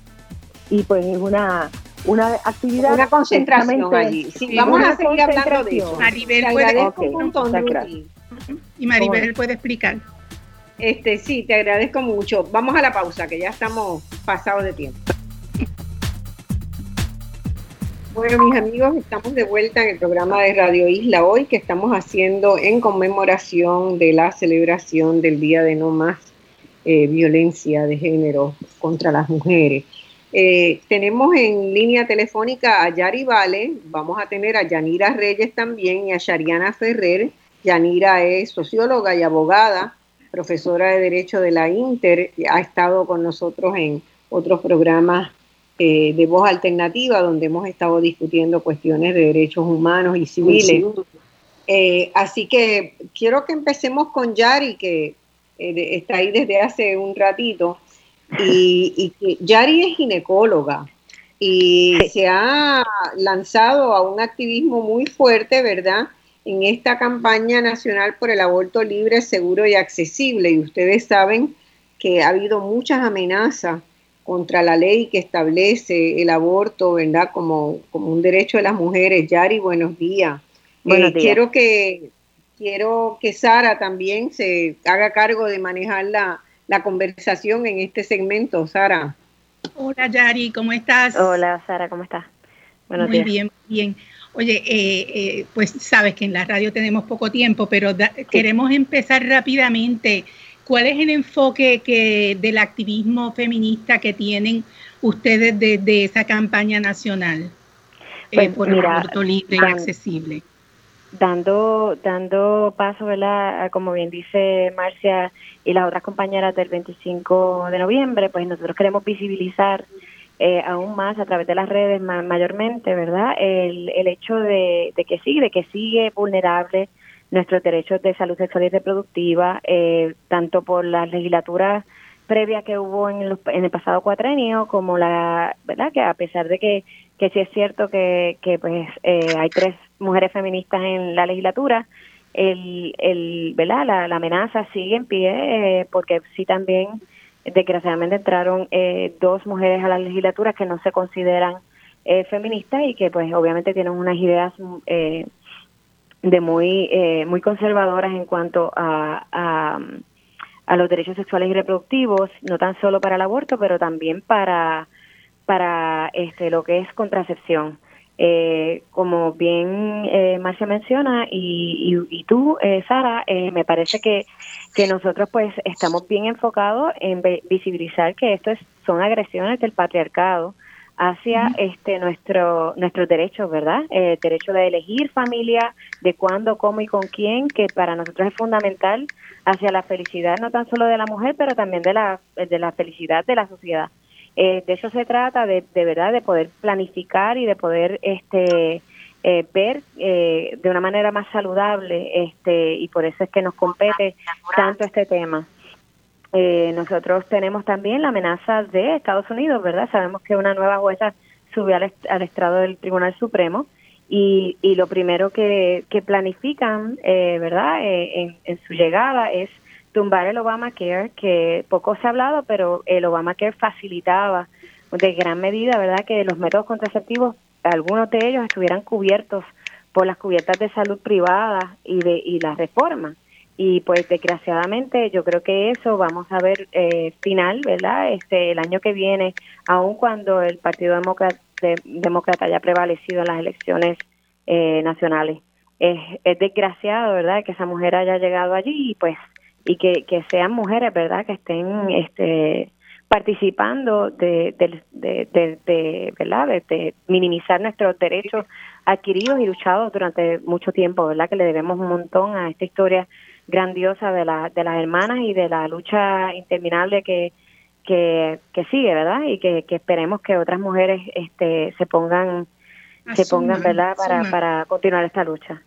y pues es una una actividad. Una concentración allí. Sí, vamos a seguir hablando de eso. Y Maribel puede explicar. Este, sí, te agradezco mucho. Vamos a la pausa, que ya estamos pasados de tiempo. Bueno, mis amigos, estamos de vuelta en el programa de Radio Isla hoy que estamos haciendo en conmemoración de la celebración del Día de No Más eh, Violencia de Género contra las Mujeres. Eh, tenemos en línea telefónica a Yari Vale, vamos a tener a Yanira Reyes también y a Shariana Ferrer. Yanira es socióloga y abogada, profesora de Derecho de la Inter, ha estado con nosotros en otros programas eh, de voz alternativa donde hemos estado discutiendo cuestiones de derechos humanos y civiles. Eh, así que quiero que empecemos con Yari, que está ahí desde hace un ratito. Y, y Yari es ginecóloga y se ha lanzado a un activismo muy fuerte, ¿verdad? En esta campaña nacional por el aborto libre, seguro y accesible. Y ustedes saben que ha habido muchas amenazas contra la ley que establece el aborto, ¿verdad? Como, como un derecho de las mujeres. Yari, buenos días. Buenos eh, días. Quiero que quiero que Sara también se haga cargo de manejar la, la conversación en este segmento. Sara. Hola Yari, ¿cómo estás? Hola Sara, ¿cómo estás? Buenos muy bien, bien. Oye, eh, eh, pues sabes que en la radio tenemos poco tiempo, pero queremos empezar rápidamente. ¿Cuál es el enfoque que del activismo feminista que tienen ustedes desde esa campaña nacional eh, pues, por el aborto libre y accesible? Dando, dando paso, ¿verdad? Como bien dice Marcia, y las otras compañeras del 25 de noviembre, pues nosotros queremos visibilizar eh, aún más a través de las redes mayormente, ¿verdad? El, el hecho de, que sigue, de que sigue vulnerable nuestros derechos de salud sexual y reproductiva, eh, tanto por las legislaturas previas que hubo en, en el pasado cuatrenio, como la, ¿verdad? Que a pesar de que, que sí es cierto que, que pues eh, hay tres mujeres feministas en la legislatura, el, el ¿verdad? La, amenaza sigue en pie eh, porque sí también desgraciadamente entraron eh, dos mujeres a la legislatura que no se consideran eh, feministas y que pues obviamente tienen unas ideas eh, de muy muy conservadoras en cuanto a, a, a los derechos sexuales y reproductivos no tan solo para el aborto pero también para para este lo que es contracepción eh, como bien eh, Marcia menciona y, y, tú, eh, Sara, eh, me parece que, que nosotros pues estamos bien enfocados en visibilizar que esto es, son agresiones del patriarcado hacia este nuestro nuestros derechos, ¿verdad? El derecho de elegir familia, de cuándo, cómo y con quién, que para nosotros es fundamental hacia la felicidad no tan solo de la mujer, pero también de la de la felicidad de la sociedad. Eh, de eso se trata, de, de verdad, de poder planificar y de poder este eh, ver eh, de una manera más saludable este y por eso es que nos compete tanto este tema. nosotros tenemos también la amenaza de Estados Unidos, ¿verdad? Sabemos que una nueva jueza subió al, estrado del Tribunal Supremo y, y lo primero que, que planifican, ¿verdad? en, su llegada es tumbar el Obamacare, que poco se ha hablado, pero el Obamacare facilitaba de gran medida, ¿verdad?, que los métodos contraceptivos, algunos de ellos estuvieran cubiertos por las cubiertas de salud privada y de y la reforma. Y pues desgraciadamente yo creo que eso vamos a ver eh, final, ¿verdad? Este el año que viene, aun cuando el Partido Demócrata, Demócrata haya prevalecido en las elecciones eh, nacionales. Es, es desgraciado, ¿verdad?, que esa mujer haya llegado allí y pues y que, que sean mujeres, ¿verdad? Que estén este, participando de, de, de, ¿verdad? De, minimizar nuestros derechos adquiridos y luchados durante mucho tiempo, ¿verdad? Que le debemos un montón a esta historia grandiosa de, la, de las hermanas y de la lucha interminable que, que, que sigue, ¿verdad? Y que, que esperemos que otras mujeres este, se pongan, se pongan, ¿verdad? Para, para continuar esta lucha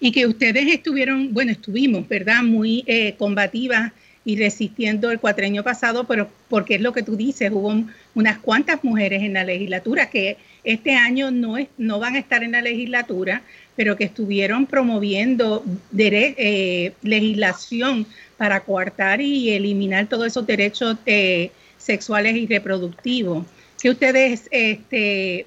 y que ustedes estuvieron, bueno, estuvimos, ¿verdad? Muy eh, combativas y resistiendo el cuatreño pasado, pero porque es lo que tú dices, hubo unas cuantas mujeres en la legislatura que este año no, es, no van a estar en la legislatura, pero que estuvieron promoviendo eh, legislación para coartar y eliminar todos esos derechos eh, sexuales y reproductivos. Que ustedes este,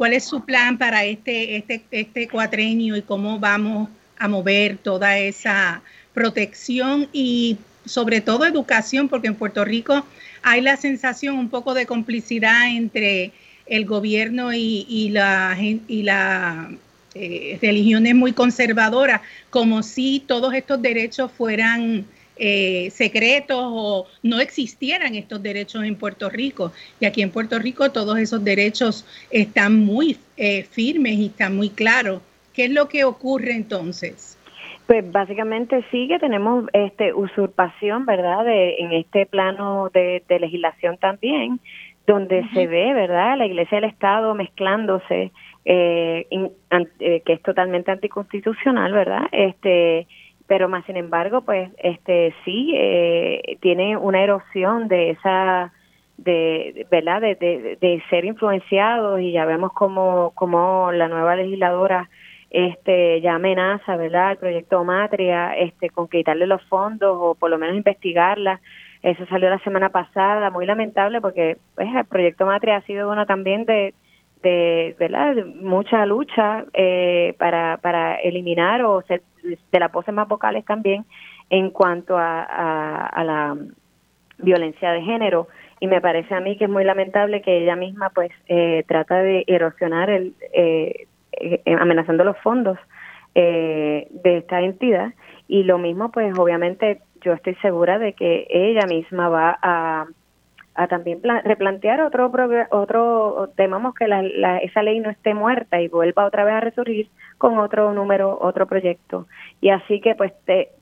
¿Cuál es su plan para este, este, este cuatrenio y cómo vamos a mover toda esa protección y sobre todo educación? Porque en Puerto Rico hay la sensación un poco de complicidad entre el gobierno y, la, y la eh, religiones muy conservadoras, como si todos estos derechos fueran eh, secretos o no existieran estos derechos en Puerto Rico. Y aquí en Puerto Rico todos esos derechos están muy eh, firmes y están muy claros. ¿Qué es lo que ocurre entonces? Pues básicamente sí que tenemos este usurpación, ¿verdad? De, en este plano de, legislación también, donde se ve, ¿verdad? La Iglesia y el Estado mezclándose, eh, que es totalmente anticonstitucional, ¿verdad? Este pero más sin embargo pues este sí eh, tiene una erosión de esa de verdad de, de, ser influenciados y ya vemos como como la nueva legisladora este ya amenaza verdad el proyecto Matria este con quitarle los fondos o por lo menos investigarla. Eso salió la semana pasada muy lamentable porque pues el proyecto Matria ha sido uno también de de, ¿verdad? mucha lucha eh, para, para eliminar o ser de las voces más vocales también en cuanto a, a, la violencia de género. Y me parece a mí que es muy lamentable que ella misma pues eh, trata de erosionar el eh, amenazando los fondos de esta entidad. Y lo mismo pues obviamente yo estoy segura de que ella misma va a a también replantear otro otro temamos que la, esa ley no esté muerta y vuelva otra vez a resurgir con otro número otro proyecto. Y así que pues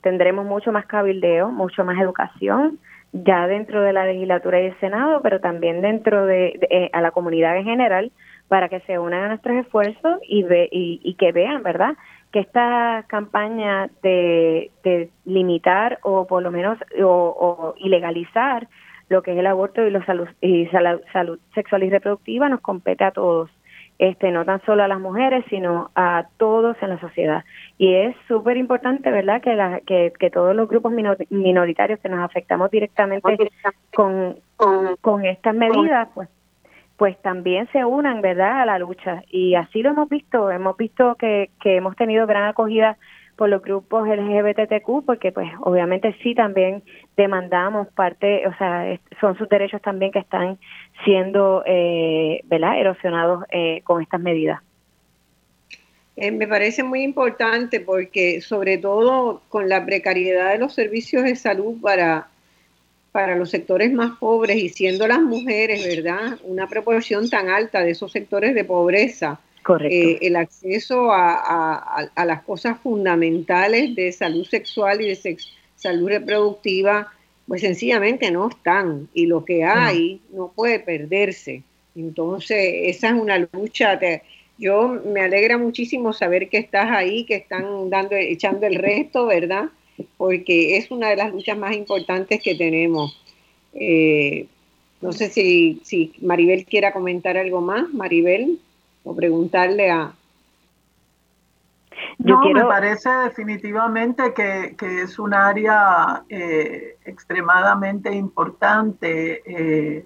tendremos mucho más cabildeo mucho más educación ya dentro de la legislatura y el senado pero también dentro de, eh, a la comunidad en general para que se unan a nuestros esfuerzos y ve, y, que vean verdad que esta campaña de, de limitar o por lo menos o, o ilegalizar lo que es el aborto y, la salud, y salud, sexual y reproductiva nos compete a todos, este no tan solo a las mujeres, sino a todos en la sociedad. Y es súper importante, ¿verdad?, que, la, que, que todos los grupos minoritarios que nos afectamos directamente con, con, estas medidas, pues pues también se unan, ¿verdad?, a la lucha. Y así lo hemos visto, hemos visto que, que hemos tenido gran acogida por los grupos LGBTQ, porque pues obviamente sí también demandamos parte, o sea, son sus derechos también que están siendo, eh, ¿verdad?, erosionados eh, con estas medidas. Eh, me parece muy importante porque sobre todo con la precariedad de los servicios de salud para, para los sectores más pobres y siendo las mujeres, ¿verdad? Una proporción tan alta de esos sectores de pobreza, eh, el acceso a, las cosas fundamentales de salud sexual y de salud reproductiva, pues sencillamente no están y lo que hay no, puede perderse. Entonces, esa es una lucha. yo me alegra muchísimo saber que estás ahí, que están dando, echando el resto, ¿verdad? Porque es una de las luchas más importantes que tenemos. Eh, no sé si, si Maribel quiera comentar algo más. Maribel o preguntarle a... no, me parece definitivamente que, es un área eh, extremadamente importante eh,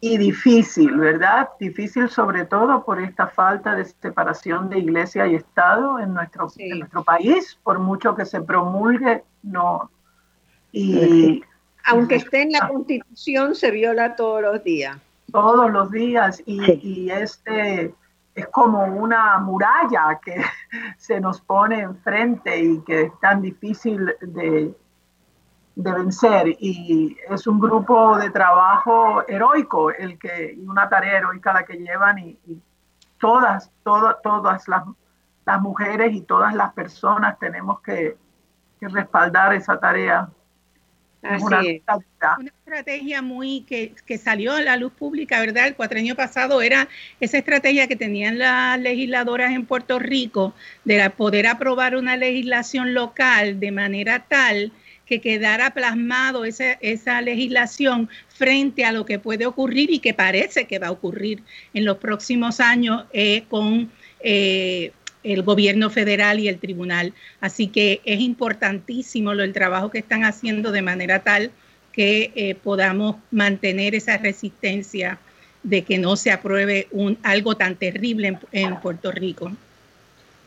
y difícil, ¿verdad? Difícil sobre todo por esta falta de separación de iglesia y Estado en nuestro, en nuestro país, por mucho que se promulgue, no. Y, Aunque esté en la Constitución, se viola todos los días todos los días y, este es como una muralla que se nos pone enfrente y que es tan difícil de, vencer. Y es un grupo de trabajo heroico el que y una tarea heroica la que llevan y, todas todas todas las, las, mujeres y todas las personas tenemos que, que respaldar esa tarea una, estrategia muy que, que, salió a la luz pública, ¿verdad? El cuatrenio pasado era esa estrategia que tenían las legisladoras en Puerto Rico de poder aprobar una legislación local de manera tal que quedara plasmado esa, esa legislación frente a lo que puede ocurrir y que parece que va a ocurrir en los próximos años eh, con eh, el gobierno federal y el tribunal. Así que es importantísimo el trabajo que están haciendo de manera tal que eh, podamos mantener esa resistencia de que no se apruebe un, algo tan terrible en, Puerto Rico.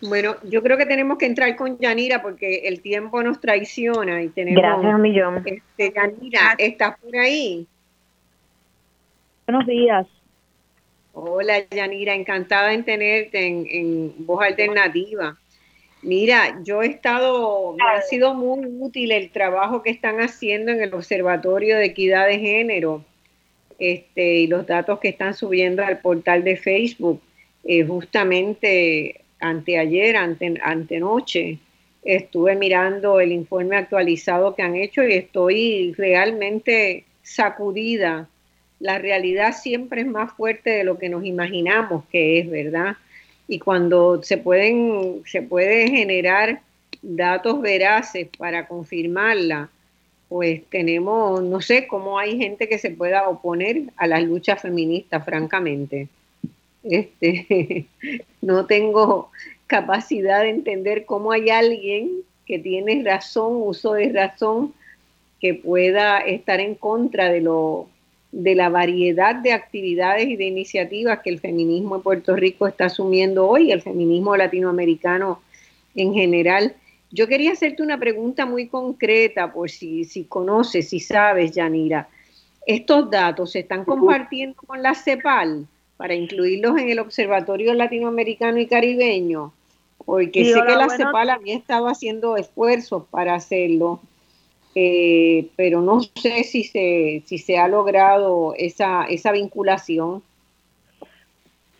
Bueno, yo creo que tenemos que entrar con Yanira porque el tiempo nos traiciona y tenemos. Gracias, un millón. Este, Yanira, ¿estás por ahí? Buenos días. Hola, Yanira, encantada en tenerte en, Voz Alternativa. Mira, yo he estado, me ha sido muy útil el trabajo que están haciendo en el Observatorio de Equidad de Género este, y los datos que están subiendo al portal de Facebook. Eh, justamente anteayer, ante, antenoche, estuve mirando el informe actualizado que han hecho y estoy realmente sacudida la realidad siempre es más fuerte de lo que nos imaginamos que es, ¿verdad? Y cuando se pueden, se puede generar datos veraces para confirmarla, pues tenemos, no sé cómo hay gente que se pueda oponer a las luchas feministas, francamente. Este, no tengo capacidad de entender cómo hay alguien que tiene razón, uso de razón, que pueda estar en contra de lo de la variedad de actividades y de iniciativas que el feminismo en Puerto Rico está asumiendo hoy, el feminismo latinoamericano en general. Yo quería hacerte una pregunta muy concreta, por si, si conoces, si sabes, Yanira. ¿Estos datos se están compartiendo con la CEPAL para incluirlos en el Observatorio Latinoamericano y Caribeño? Porque sé que la CEPAL había estado haciendo esfuerzos para hacerlo eh, pero no sé si se, si se ha logrado esa, esa vinculación.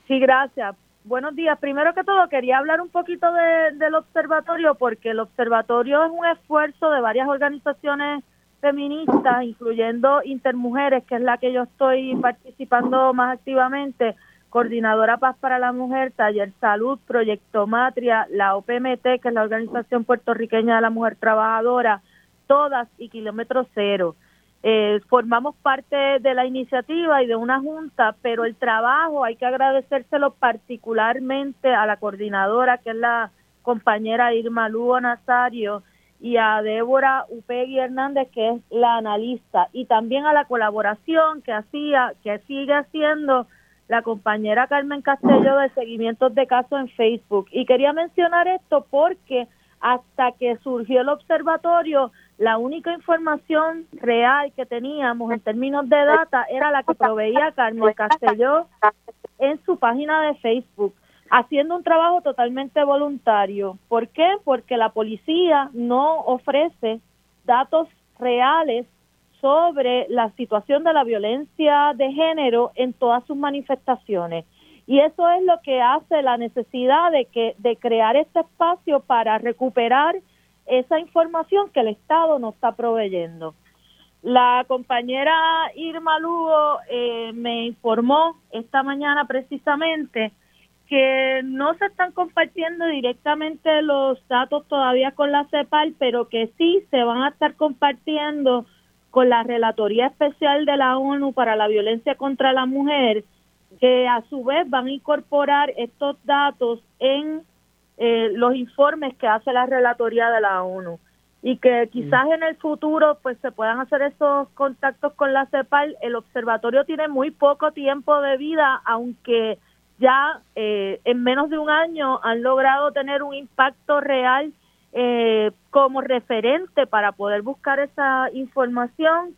Sí, gracias. Buenos días. Primero que todo, quería hablar un poquito del observatorio, porque el observatorio es un esfuerzo de varias organizaciones feministas, incluyendo Intermujeres, que es la que yo estoy participando más activamente, Coordinadora Paz para la Mujer, Taller Salud, Proyecto Matria, la OPMT, que es la Organización Puertorriqueña de la Mujer Trabajadora, todas y kilómetro cero. Eh, formamos parte de la iniciativa y de una junta, pero el trabajo hay que agradecérselo particularmente a la coordinadora, que es la compañera Irma Lugo Nazario, y a Débora Upegui Hernández, que es la analista, y también a la colaboración que hacía, que sigue haciendo la compañera Carmen Castello de seguimientos de casos en Facebook. Y quería mencionar esto porque hasta que surgió el observatorio, la única información real que teníamos en términos de data era la que proveía Carmen Castelló en su página de Facebook, haciendo un trabajo totalmente voluntario. ¿Por qué? Porque la policía no ofrece datos reales sobre la situación de la violencia de género en todas sus manifestaciones. Y eso es lo que hace la necesidad de que de crear este espacio para recuperar esa información que el Estado nos está proveyendo. La compañera Irma Lugo eh, me informó esta mañana precisamente que no se están compartiendo directamente los datos todavía con la CEPAL, pero que sí se van a estar compartiendo con la Relatoría Especial de la ONU para la Violencia contra la Mujer, que a su vez van a incorporar estos datos en eh, los informes que hace la relatoría de la ONU y que quizás en el futuro pues se puedan hacer esos contactos con la CEPAL. El observatorio tiene muy poco tiempo de vida, aunque ya eh, en menos de un año han logrado tener un impacto real eh, como referente para poder buscar esa información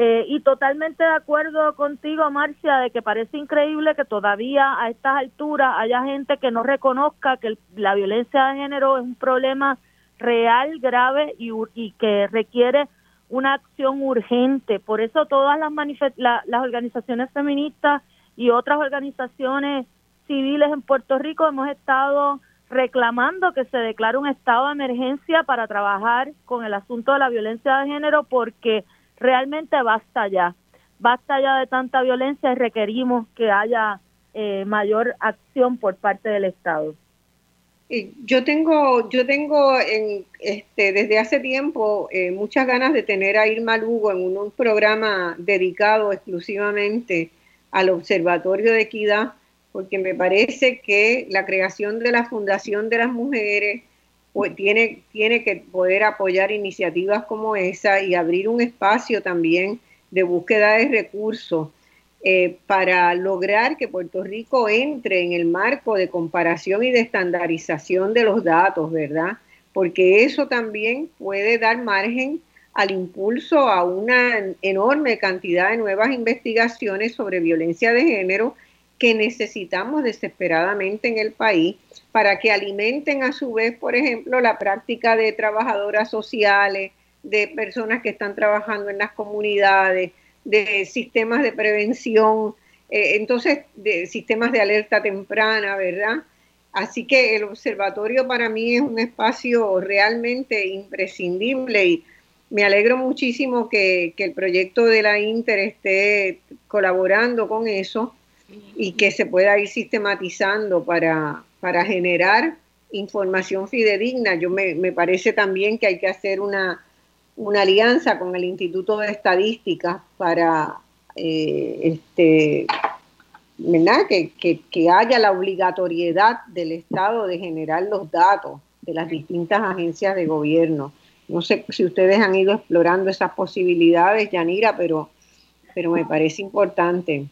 eh, y totalmente de acuerdo contigo, Marcia, de que parece increíble que todavía a estas alturas haya gente que no reconozca que la violencia de género es un problema real, grave y, y que requiere una acción urgente. Por eso todas las, las organizaciones feministas y otras organizaciones civiles en Puerto Rico hemos estado reclamando que se declare un estado de emergencia para trabajar con el asunto de la violencia de género porque realmente basta ya, basta ya de tanta violencia y requerimos que haya eh, mayor acción por parte del Estado. Yo tengo, yo tengo en, este, desde hace tiempo eh, muchas ganas de tener a Irma Lugo en un, programa dedicado exclusivamente al Observatorio de Equidad, porque me parece que la creación de la Fundación de las Mujeres pues, tiene, tiene que poder apoyar iniciativas como esa y abrir un espacio también de búsqueda de recursos eh, para lograr que Puerto Rico entre en el marco de comparación y de estandarización de los datos, ¿verdad? Porque eso también puede dar margen al impulso a una enorme cantidad de nuevas investigaciones sobre violencia de género que necesitamos desesperadamente en el país para que alimenten a su vez, por ejemplo, la práctica de trabajadoras sociales, de personas que están trabajando en las comunidades, de sistemas de prevención, eh, entonces de sistemas de alerta temprana, ¿verdad? Así que el observatorio para mí es un espacio realmente imprescindible y me alegro muchísimo que, el proyecto de la Inter esté colaborando con eso y que se pueda ir sistematizando para, para generar información fidedigna. Yo me, me parece también que hay que hacer una, una alianza con el Instituto de Estadística para eh, este, Que, que, haya la obligatoriedad del Estado de generar los datos de las distintas agencias de gobierno. No sé si ustedes han ido explorando esas posibilidades, Yanira, pero, pero me parece importante.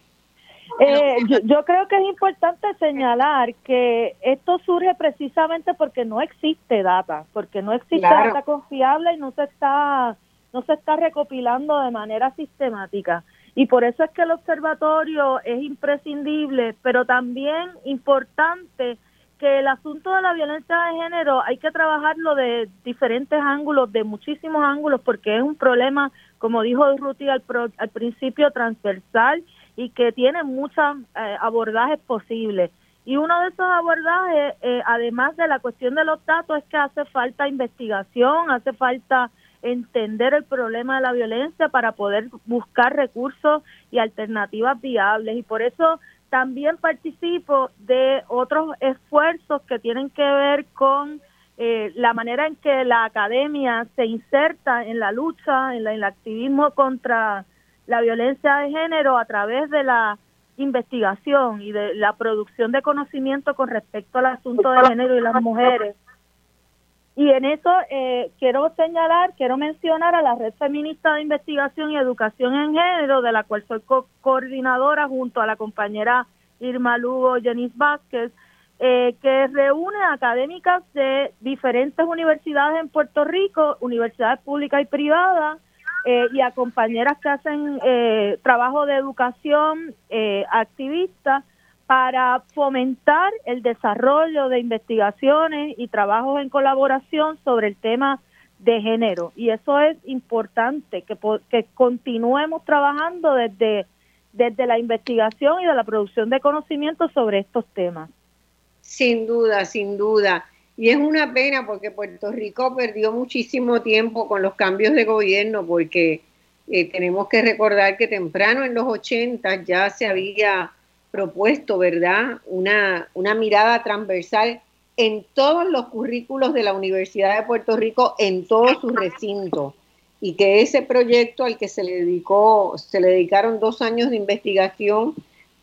Eh, yo, creo que es importante señalar que esto surge precisamente porque no existe data, porque no existe data confiable y no se está no se está recopilando de manera sistemática. Y por eso es que el observatorio es imprescindible, pero también importante que el asunto de la violencia de género hay que trabajarlo de diferentes ángulos, de muchísimos ángulos, porque es un problema, como dijo Ruti al, al principio, transversal y que tiene muchos eh, abordajes posibles. Y uno de esos abordajes, eh, además de la cuestión de los datos, es que hace falta investigación, hace falta entender el problema de la violencia para poder buscar recursos y alternativas viables. Y por eso también participo de otros esfuerzos que tienen que ver con eh, la manera en que la academia se inserta en la lucha, en, en el activismo contra la violencia de género a través de la investigación y de la producción de conocimiento con respecto al asunto de género y las mujeres. Y en eso eh, quiero señalar, quiero mencionar a la Red Feminista de Investigación y Educación en Género, de la cual soy coordinadora junto a la compañera Irma Lugo Jenis Vázquez, eh, que reúne académicas de diferentes universidades en Puerto Rico, universidades públicas y privadas, eh, y a compañeras que hacen eh, trabajo de educación eh, activista para fomentar el desarrollo de investigaciones y trabajos en colaboración sobre el tema de género. Y eso es importante, que, que continuemos trabajando desde, desde la investigación y de la producción de conocimiento sobre estos temas. Sin duda, sin duda. Y es una pena porque Puerto Rico perdió muchísimo tiempo con los cambios de gobierno porque eh, tenemos que recordar que temprano en los 80 ya se había propuesto, ¿verdad?, una, una mirada transversal en todos los currículos de la Universidad de Puerto Rico, en todos sus recintos, y que ese proyecto al que se le dedicó, se le dedicaron dos años de investigación,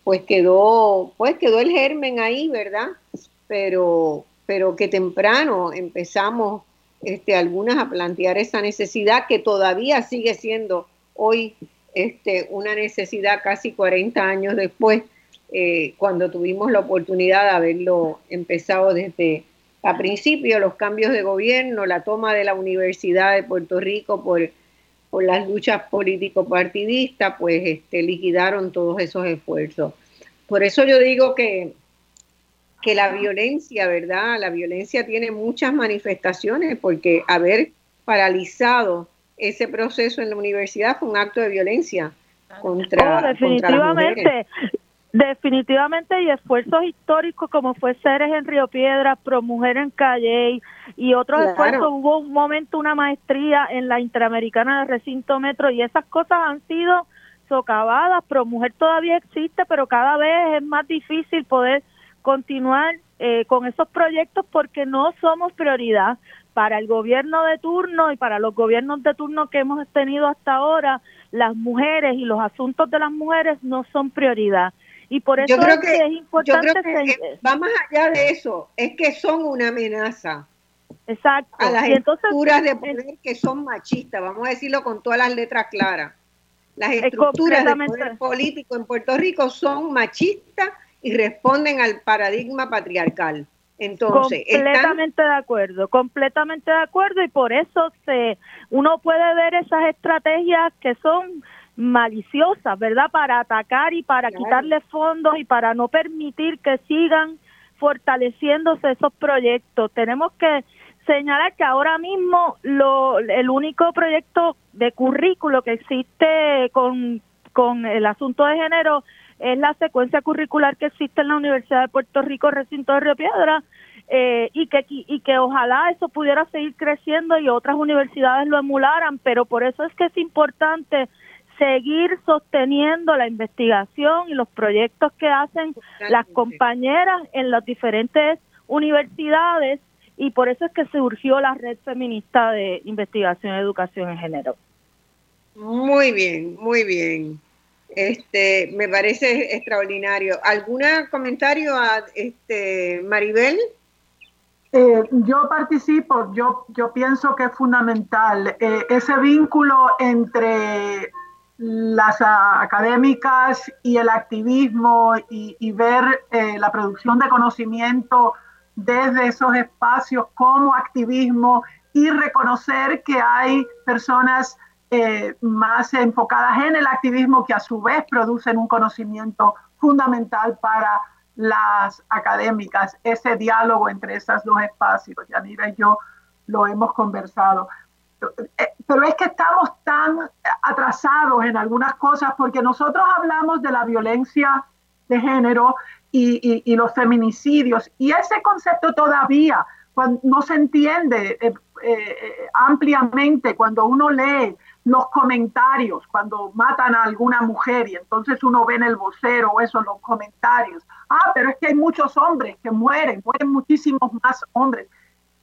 pues quedó, pues quedó el germen ahí, ¿verdad? Pero, pero que temprano empezamos este, algunas a plantear esa necesidad que todavía sigue siendo hoy este, una necesidad casi 40 años después, eh, cuando tuvimos la oportunidad de haberlo empezado desde a principio, los cambios de gobierno, la toma de la Universidad de Puerto Rico por, las luchas político-partidistas, pues este, liquidaron todos esos esfuerzos. Por eso yo digo que que la violencia, ¿verdad? La violencia tiene muchas manifestaciones porque haber paralizado ese proceso en la universidad fue un acto de violencia contra, oh, definitivamente. Definitivamente, y esfuerzos históricos como fue Ceres en Río Piedra, Pro Mujer en Calle y otros esfuerzos. Hubo un momento una maestría en la Interamericana de Recinto Metro y esas cosas han sido socavadas. Pro Mujer todavía existe, pero cada vez es más difícil poder continuar eh, con esos proyectos porque no somos prioridad para el gobierno de turno y para los gobiernos de turno que hemos tenido hasta ahora. Las mujeres y los asuntos de las mujeres no son prioridad y por eso es, que, es importante. Yo creo que va más allá de eso, es que son una amenaza. Exacto. A las estructuras de poder que son machistas, vamos a decirlo con todas las letras claras. Las estructuras de poder político en Puerto Rico son machistas y responden al paradigma patriarcal. Entonces, completamente de acuerdo, completamente de acuerdo y por eso se uno puede ver esas estrategias que son maliciosas, ¿verdad? Para atacar y para quitarle fondos y para no permitir que sigan fortaleciéndose esos proyectos. Tenemos que señalar que ahora mismo lo, el único proyecto de currículo que existe con, con el asunto de género es la secuencia curricular que existe en la Universidad de Puerto Rico, recinto de Río Piedra, eh, y que y que ojalá eso pudiera seguir creciendo y otras universidades lo emularan, pero por eso es que es importante seguir sosteniendo la investigación y los proyectos que hacen las compañeras en las diferentes universidades y por eso es que surgió la red feminista de investigación y educación en género. Muy bien, muy bien. Este, me parece extraordinario. ¿Algún comentario a este Maribel? Eh, yo participo, yo, pienso que es fundamental eh, ese vínculo entre las académicas y el activismo y, ver eh, la producción de conocimiento desde esos espacios como activismo y reconocer que hay personas eh, más enfocadas en el activismo que a su vez producen un conocimiento fundamental para las académicas, ese diálogo entre esos dos espacios. Yanira y yo lo hemos conversado. Eh, pero es que estamos tan atrasados en algunas cosas porque nosotros hablamos de la violencia de género y, los feminicidios y ese concepto todavía no se entiende eh, eh, ampliamente cuando uno lee los comentarios cuando matan a alguna mujer y entonces uno ve en el vocero o eso, los comentarios. Ah, pero es que hay muchos hombres que mueren, mueren muchísimos más hombres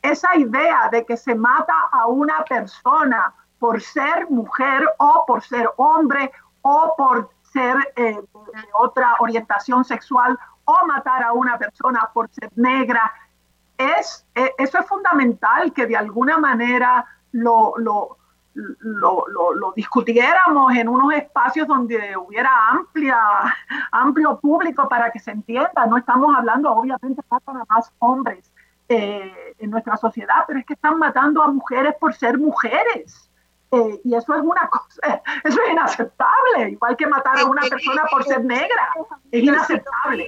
esa idea de que se mata a una persona por ser mujer o por ser hombre o por ser eh, otra orientación sexual o matar a una persona por ser negra, es, eh, eso es fundamental que de alguna manera lo, lo, lo, discutiéramos en unos espacios donde hubiera amplia, amplio público para que se entienda. No estamos hablando, obviamente, de más hombres eh, en nuestra sociedad, pero es que están matando a mujeres por ser mujeres. Eh, y eso es una cosa, eso es inaceptable, igual que matar a una persona por ser negra, es inaceptable.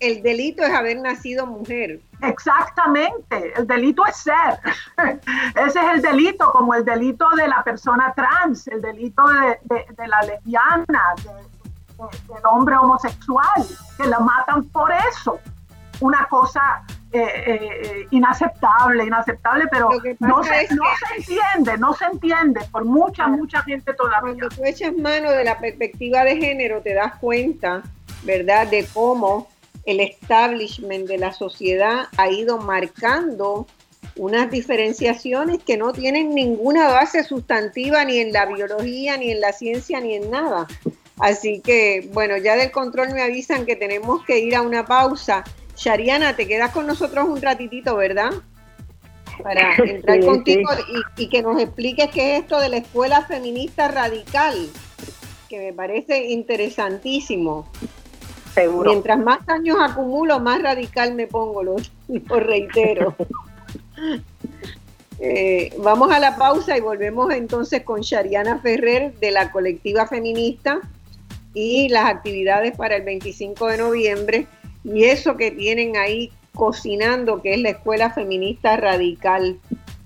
El, delito es haber nacido mujer. Exactamente, el delito es ser. Ese es el delito, como el delito de la persona trans, el delito de, la lesbiana, del hombre homosexual, que la matan por eso una cosa eh, eh, inaceptable, inaceptable, pero no se, no se entiende, no se entiende por mucha, mucha gente todavía. Cuando tú echas mano de la perspectiva de género, te das cuenta, ¿verdad?, de cómo el establishment de la sociedad ha ido marcando unas diferenciaciones que no tienen ninguna base sustantiva ni en la biología, ni en la ciencia, ni en nada. Así que, bueno, ya del control me avisan que tenemos que ir a una pausa. Shariana, te quedas con nosotros un ratitito, ¿verdad? Para entrar contigo Y, que nos expliques qué es esto de la escuela feminista radical, que me parece interesantísimo. Seguro. Mientras más años acumulo, más radical me pongo, lo, reitero. Eh, vamos a la pausa y volvemos entonces con Shariana Ferrer de la colectiva feminista y las actividades para el 25 de noviembre y eso que tienen ahí cocinando, que es la Escuela Feminista Radical.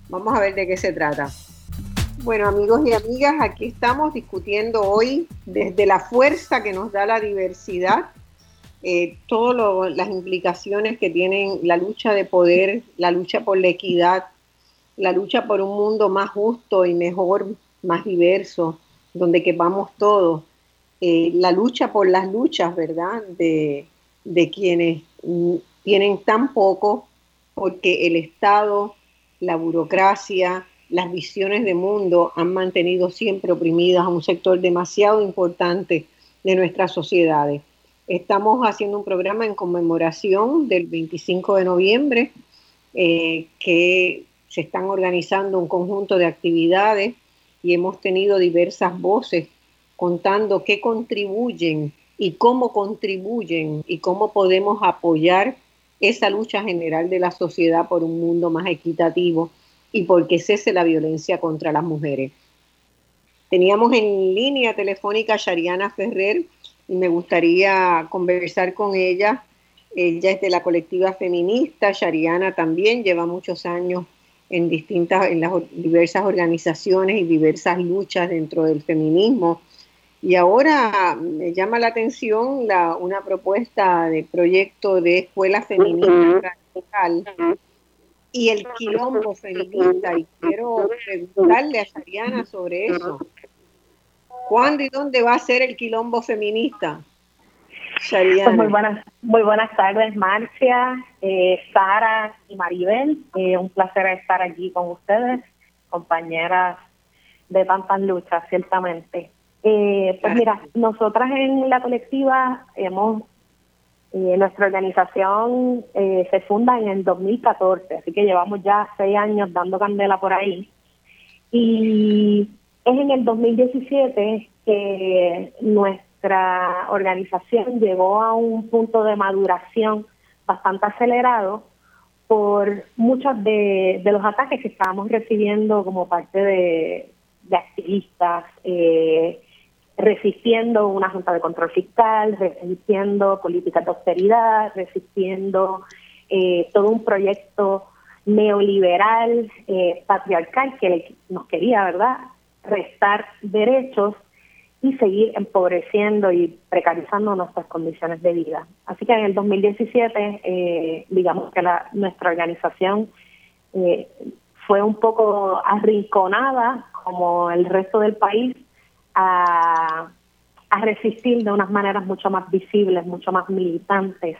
Vamos a ver de qué se trata. Bueno, amigos y amigas, aquí estamos discutiendo hoy desde la fuerza que nos da la diversidad, eh, todas las implicaciones que tienen la lucha de poder, la lucha por la equidad, la lucha por un mundo más justo y mejor, más diverso, donde quepamos todos, eh, la lucha por las luchas, ¿verdad? De, de quienes tienen tan poco porque el Estado, la burocracia, las visiones de mundo han mantenido siempre oprimidas a un sector demasiado importante de nuestras sociedades. Estamos haciendo un programa en conmemoración del 25 de noviembre eh, que se están organizando un conjunto de actividades y hemos tenido diversas voces contando qué contribuyen y cómo contribuyen y cómo podemos apoyar esa lucha general de la sociedad por un mundo más equitativo y porque cese la violencia contra las mujeres. Teníamos en línea telefónica a Shariana Ferrer y me gustaría conversar con ella. Ella es de la colectiva feminista, Shariana también lleva muchos años en distintas, en las diversas organizaciones y diversas luchas dentro del feminismo. Y ahora me llama la atención la, una propuesta de proyecto de escuela feminista radical y el quilombo feminista. Y quiero preguntarle a Shariana sobre eso. ¿Cuándo y dónde va a ser el quilombo feminista? Pues muy buenas, muy buenas tardes, Marcia, eh, Sara y Maribel. Eh, un placer estar aquí con ustedes, compañeras de tantas luchas, ciertamente. Eh, pues mira, nosotras en la colectiva hemos eh, nuestra organización eh, se funda en el 2014, así que llevamos ya seis años dando candela por ahí. Y es en el 2017 que nuestra organización llegó a un punto de maduración bastante acelerado por muchos de, los ataques que estábamos recibiendo como parte de, activistas, eh, resistiendo una Junta de Control Fiscal, resistiendo políticas de austeridad, resistiendo eh, todo un proyecto neoliberal, eh, patriarcal que nos quería, ¿verdad?, restar derechos y seguir empobreciendo y precarizando nuestras condiciones de vida. Así que en el 2017, eh, digamos que la, nuestra organización fue un poco arrinconada, como el resto del país, a, resistir de unas maneras mucho más visibles, mucho más militantes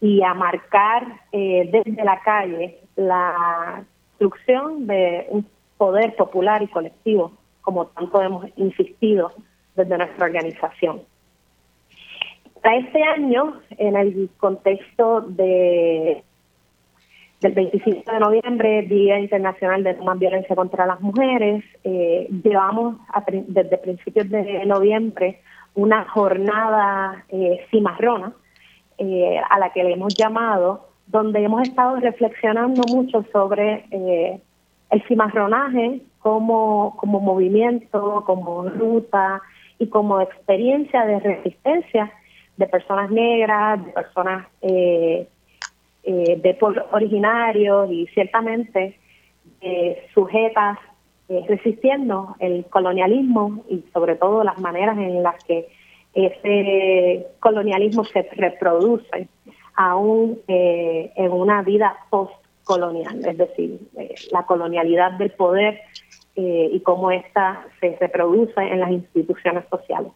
y a marcar eh, desde la calle la construcción de un poder popular y colectivo, como tanto hemos insistido desde nuestra organización. Para este año, en el contexto de del 25 de noviembre, Día Internacional de No Violencia contra las Mujeres. Eh, llevamos desde principios de noviembre una jornada eh, cimarrona eh, a la que le hemos llamado, donde hemos estado reflexionando mucho sobre eh, el cimarronaje como, como movimiento, como ruta y como experiencia de resistencia de personas negras, de personas eh, eh, de pueblos originarios y ciertamente eh, sujetas eh, resistiendo el colonialismo y sobre todo las maneras en las que ese colonialismo se reproduce aún en una vida postcolonial, es decir, la colonialidad del poder y cómo ésta se reproduce en las instituciones sociales.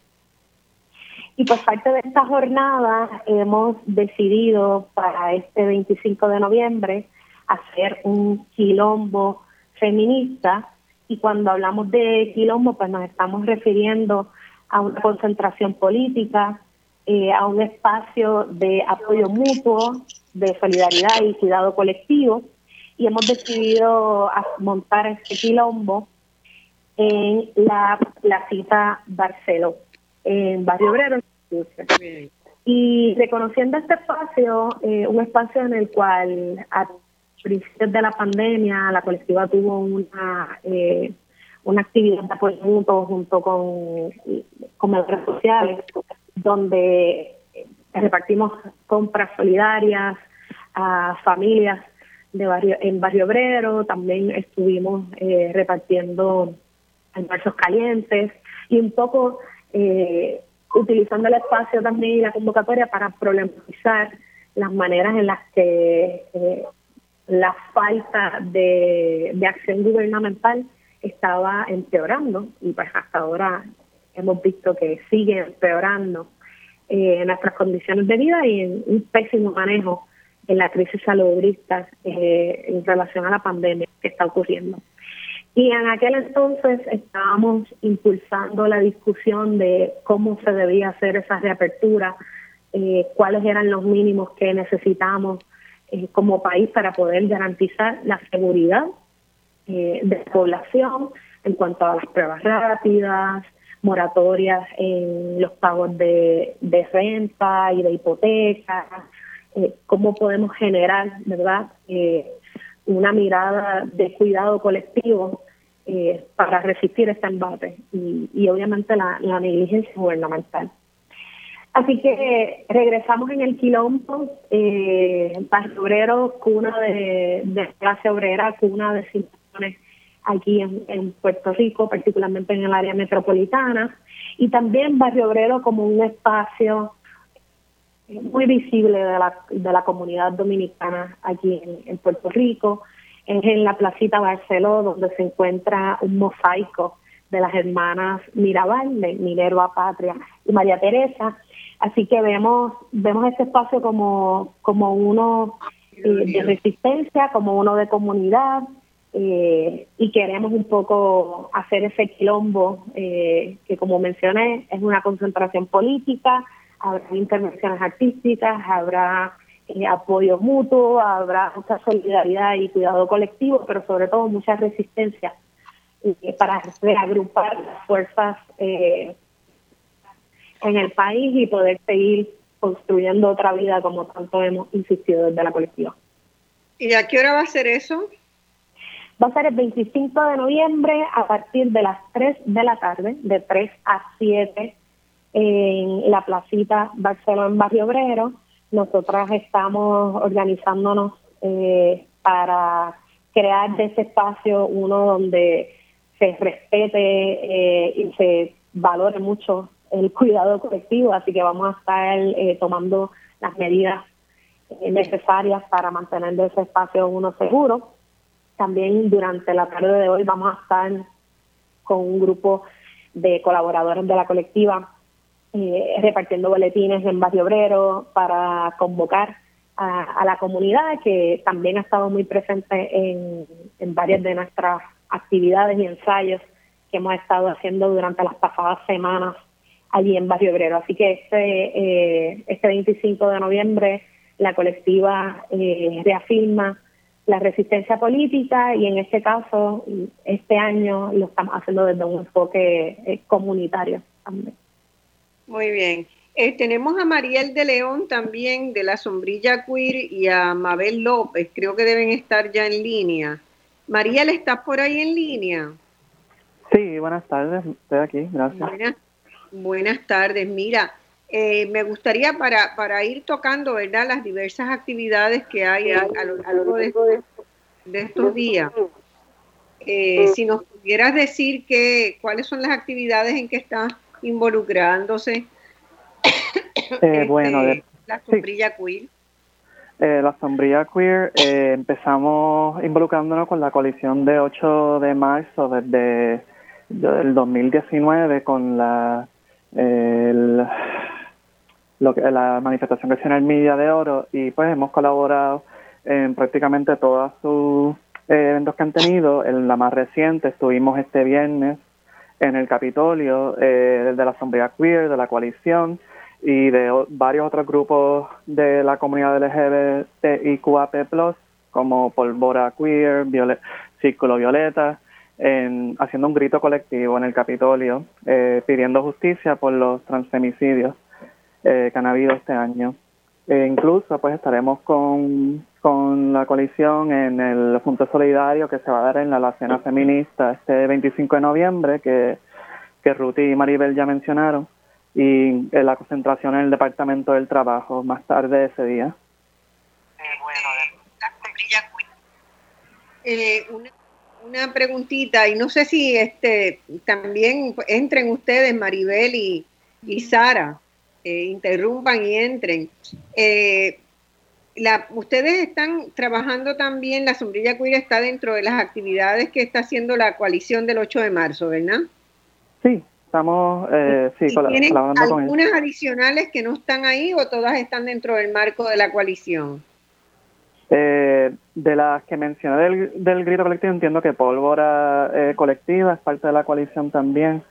Y pues parte de esta jornada hemos decidido para este 25 de noviembre hacer un quilombo feminista y cuando hablamos de quilombo pues nos estamos refiriendo a una concentración política, eh, a un espacio de apoyo mutuo, de solidaridad y cuidado colectivo y hemos decidido montar este quilombo en la placita Barcelona en Barrio Obrero. Y reconociendo este espacio, eh, un espacio en el cual a principios de la pandemia la colectiva tuvo una eh, una actividad de apoyo junto con comedores sociales, donde repartimos compras solidarias a familias de barrio, en Barrio Obrero, también estuvimos eh, repartiendo almuerzos calientes y un poco eh, utilizando el espacio también y la convocatoria para problematizar las maneras en las que eh, la falta de, de acción gubernamental estaba empeorando y pues hasta ahora hemos visto que sigue empeorando eh, nuestras condiciones de vida y en un pésimo manejo en la crisis saludista eh, en relación a la pandemia que está ocurriendo. Y en aquel entonces estábamos impulsando la discusión de cómo se debía hacer esa reapertura, eh, cuáles eran los mínimos que necesitamos eh, como país para poder garantizar la seguridad eh, de la población en cuanto a las pruebas rápidas, moratorias en los pagos de, de renta y de hipoteca, cómo podemos generar, ¿verdad?, una mirada de cuidado colectivo eh, para resistir este embate y, obviamente la, negligencia gubernamental. Así que regresamos en el quilombo, eh, Barrio Obrero, cuna de, de, clase obrera, cuna de situaciones aquí en, Puerto Rico, particularmente en el área metropolitana, y también Barrio Obrero como un espacio muy visible de la, de la comunidad dominicana aquí en Puerto Rico, es en la placita Barceló, donde se encuentra un mosaico de las hermanas Mirabal, de Minerva Patria y María Teresa. Así que vemos, vemos este espacio como, como uno eh, de resistencia, como uno de comunidad, eh, y queremos un poco hacer ese quilombo eh, que, como mencioné, es una concentración política, habrá intervenciones artísticas, habrá eh, apoyo mutuo, habrá mucha solidaridad y cuidado colectivo, pero sobre todo mucha resistencia eh, para reagrupar las fuerzas eh, en el país y poder seguir construyendo otra vida como tanto hemos insistido desde la colectiva. ¿Y a qué hora va a ser eso? Va a ser el 25 de noviembre a partir de las 3 de la tarde, de 3 a 7 en la placita Barcelona Barrio Obrero nosotras estamos organizándonos eh, para crear de ese espacio uno donde se respete eh, y se valore mucho el cuidado colectivo, así que vamos a estar eh, tomando las medidas necesarias para mantener de ese espacio uno seguro. También durante la tarde de hoy vamos a estar con un grupo de colaboradores de la colectiva eh, repartiendo boletines en Barrio Obrero para convocar a, la comunidad que también ha estado muy presente en, varias de nuestras actividades y ensayos que hemos estado haciendo durante las pasadas semanas allí en Barrio Obrero. Así que este, eh, este 25 de noviembre la colectiva eh, reafirma la resistencia política y en este caso, este año lo estamos haciendo desde un enfoque eh, comunitario también. Muy bien. Eh, tenemos a Mariel de León también de la Sombrilla Queer y a Mabel López. Creo que deben estar ya en línea. Mariel, ¿estás por ahí en línea? Sí, buenas tardes. Estoy aquí, gracias. Buenas, tardes. Mira, eh, me gustaría para, para ir tocando, ¿verdad?, las diversas actividades que hay a, lo largo de, estos días. Eh, si nos pudieras decir que, cuáles son las actividades en que estás involucrándose. Eh, bueno, este, la sombrilla queer. Eh, la sombrilla queer eh, empezamos involucrándonos con la coalición de 8 de marzo desde el 2019 con la lo que, la manifestación que el Media de Oro y pues hemos colaborado en prácticamente todos sus eventos que han tenido. En la más reciente estuvimos este viernes en el Capitolio eh, de la Sombría Queer, de la coalición y de varios otros grupos de la comunidad LGBTIQAP+, como Polvora Queer, Círculo Violeta, en, haciendo un grito colectivo en el Capitolio, eh, pidiendo justicia por los transfemicidios eh, que han habido este año. E incluso pues estaremos con, con la coalición en el Punto Solidario que se va a dar en la, cena feminista este 25 de noviembre que, que Ruth y Maribel ya mencionaron y en la concentración en el Departamento del Trabajo más tarde ese día. Eh, bueno, eh, una preguntita y no sé si este también entren ustedes, Maribel y, y Sara, eh, interrumpan y entren. Eh, la, ustedes están trabajando también, la sombrilla queer está dentro de las actividades que está haciendo la coalición del 8 de marzo, ¿verdad? Sí, estamos eh, sí, ¿Tienen algunas adicionales que no están ahí o todas están dentro del marco de la coalición? Eh, de las que mencioné del, del grito colectivo, entiendo que pólvora eh, colectiva es parte de la coalición también.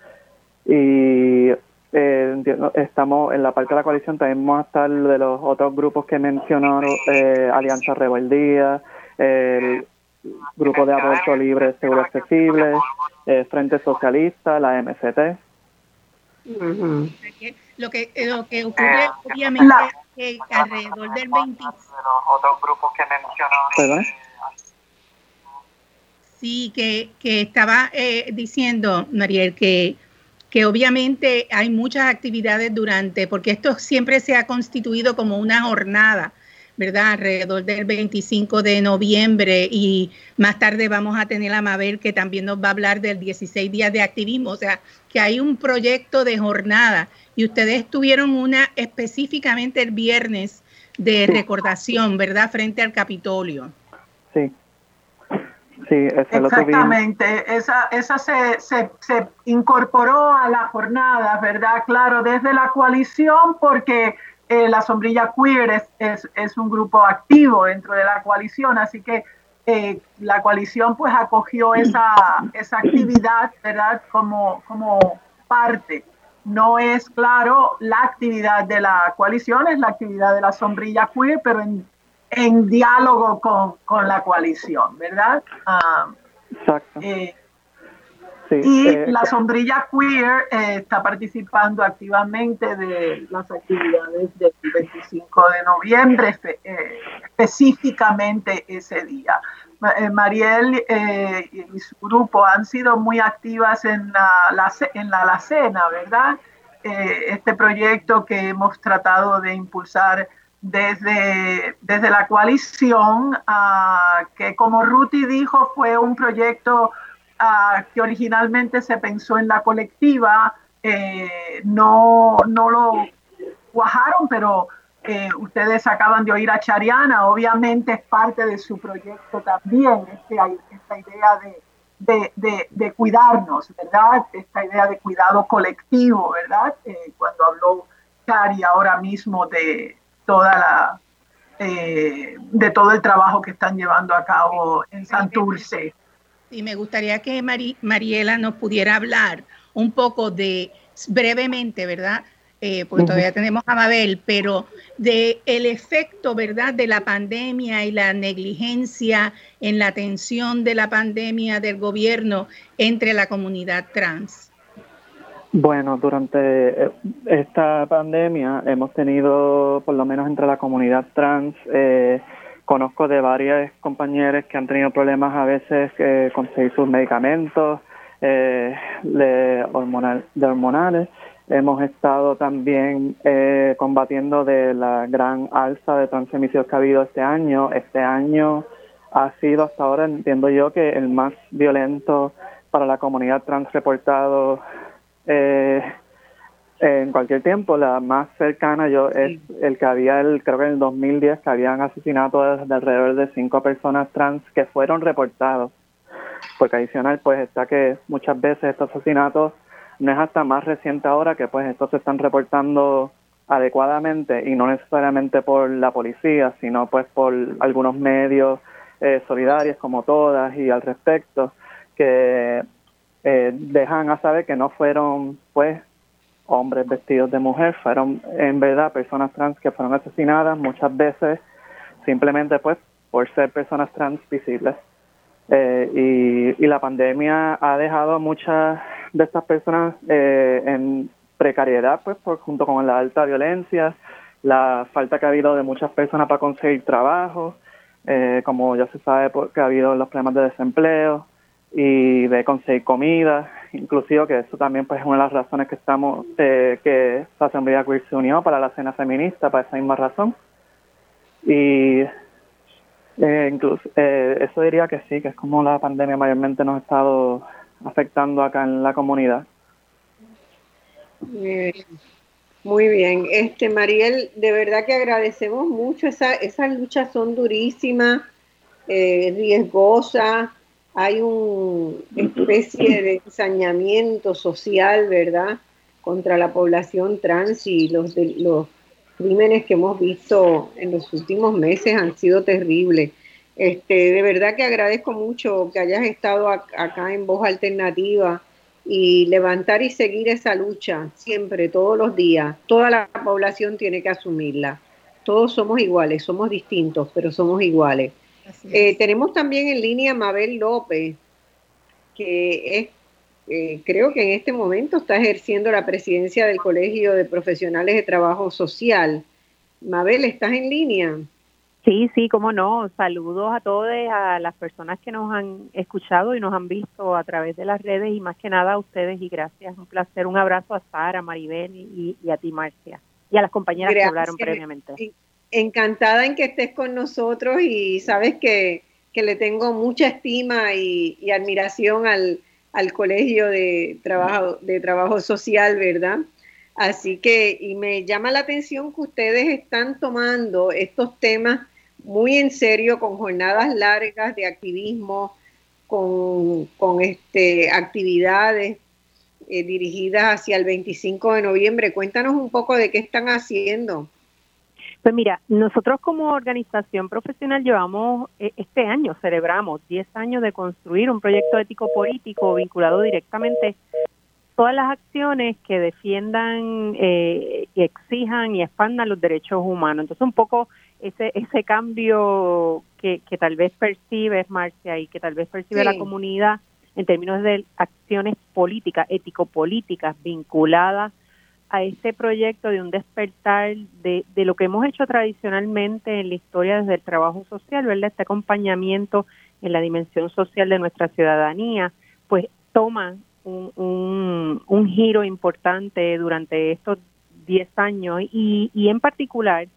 Y eh, estamos en la parte de la coalición, también vamos a estar de los otros grupos que mencionó, eh, Alianza Rebeldía, el Grupo de Aborto Libre, Seguro Accesible, eh, Frente Socialista, la MCT. Lo que, lo que ocurre obviamente es que alrededor del 20... otros grupos que mencionó... Sí, que, que estaba eh, diciendo, Mariel, que que obviamente hay muchas actividades durante, porque esto siempre se ha constituido como una jornada, ¿verdad? Alrededor del 25 de noviembre y más tarde vamos a tener a Mabel que también nos va a hablar del 16 días de activismo, o sea, que hay un proyecto de jornada y ustedes tuvieron una específicamente el viernes de recordación, ¿verdad? Frente al Capitolio. Sí. Exactamente, esa, esa se, se, se, incorporó a la jornada, ¿verdad? Claro, desde la coalición, porque eh, la sombrilla queer es, es, es, un grupo activo dentro de la coalición, así que eh, la coalición pues acogió esa, esa actividad, ¿verdad? Como, como parte. No es, claro, la actividad de la coalición, es la actividad de la sombrilla queer, pero en en diálogo con, la coalición, ¿verdad? Ah, Exacto. Eh, y eh, la sombrilla queer eh, está participando activamente de las actividades del 25 de noviembre, específicamente ese día. Mariel y su grupo han sido muy activas en la, en la alacena, ¿verdad? este proyecto que hemos tratado de impulsar desde, desde la coalición, ah, que como Ruti dijo, fue un proyecto ah, que originalmente se pensó en la colectiva, eh, no, no lo cuajaron, pero eh, ustedes acaban de oír a Chariana, obviamente es parte de su proyecto también, este, esta idea de, de, de, cuidarnos, ¿verdad? Esta idea de cuidado colectivo, ¿verdad? Eh, cuando habló Chari ahora mismo de, toda la eh, de todo el trabajo que están llevando a cabo en Santurce. Y me gustaría que Mariela nos pudiera hablar un poco de, brevemente, ¿verdad? Eh, porque todavía tenemos a Mabel, pero de el efecto, ¿verdad?, de la pandemia y la negligencia en la atención de la pandemia del gobierno entre la comunidad trans. Bueno, durante eh, esta pandemia hemos tenido, por lo menos entre la comunidad trans, eh, conozco de varias compañeras que han tenido problemas a veces eh, conseguir sus medicamentos eh, de, hormonal, de hormonales. Hemos estado también eh, combatiendo de la gran alza de transmisión que ha habido este año. Este año ha sido hasta ahora, entiendo yo, que el más violento para la comunidad trans reportado eh, en cualquier tiempo. La más cercana yo es el que había, el, creo que en el 2010, que habían asesinado de, alrededor de cinco personas trans que fueron reportados. Porque adicional, pues está que muchas veces estos asesinatos no es hasta más reciente ahora que pues estos se están reportando adecuadamente y no necesariamente por la policía, sino pues por algunos medios eh, solidarios como todas y al respecto, que eh, dejan a saber que no fueron pues hombres vestidos de mujer, fueron en verdad personas trans que fueron asesinadas muchas veces simplemente pues por ser personas trans visibles. Eh, y, la pandemia ha dejado a muchas de estas personas eh, en precariedad, pues por, junto con la alta violencia, la falta que ha habido de muchas personas para conseguir trabajo, como ya se sabe porque ha habido los problemas de desempleo, y de conseguir comida, inclusive que eso también pues es una de las razones que estamos, eh, que la Asamblea Queer se unió para la cena feminista, para esa misma razón. Y Eh, incluso, eh, eso diría que sí, que es como la pandemia mayormente nos ha estado afectando acá en la comunidad. Muy bien, este Mariel, de verdad que agradecemos mucho, Esa, esas luchas son durísimas, eh, riesgosas, hay una especie de ensañamiento social, ¿verdad?, contra la población trans y los, de, los crímenes que hemos visto en los últimos meses han sido terribles. Este, de verdad que agradezco mucho que hayas estado acá en Voz Alternativa y levantar y seguir esa lucha siempre, todos los días. Toda la población tiene que asumirla. Todos somos iguales, somos distintos, pero somos iguales. Eh, tenemos también en línea Mabel López, que es, eh, creo que en este momento está ejerciendo la presidencia del Colegio de Profesionales de Trabajo Social. Mabel, ¿estás en línea? Sí, sí, cómo no. Saludos a todos, a las personas que nos han escuchado y nos han visto a través de las redes y más que nada a ustedes y gracias. Un placer. Un abrazo a Sara, Maribel y, a ti, Marcia. Y a las compañeras que hablaron previamente. Encantada en que estés con nosotros y sabes que, le tengo mucha estima y, admiración al, al Colegio de Trabajo, de Trabajo Social, ¿verdad? Así que, y me llama la atención que ustedes están tomando estos temas muy en serio, con jornadas largas de activismo, con, este, actividades eh, dirigidas hacia el 25 de noviembre. Cuéntanos un poco de qué están haciendo. Pues mira, nosotros como organización profesional llevamos, eh, este año celebramos 10 años de construir un proyecto ético político vinculado directamente todas las acciones que defiendan eh, y exijan y expandan los derechos humanos. Entonces, un poco ese, ese cambio que, que tal vez percibe Marcia y que tal vez percibe la comunidad en términos de acciones políticas, ético-políticas vinculadas a este proyecto de un despertar de, de lo que hemos hecho tradicionalmente en la historia desde el trabajo social, ¿verdad? Este acompañamiento en la dimensión social de nuestra ciudadanía, pues toma un, un, un giro importante durante estos 10 años y, y en particular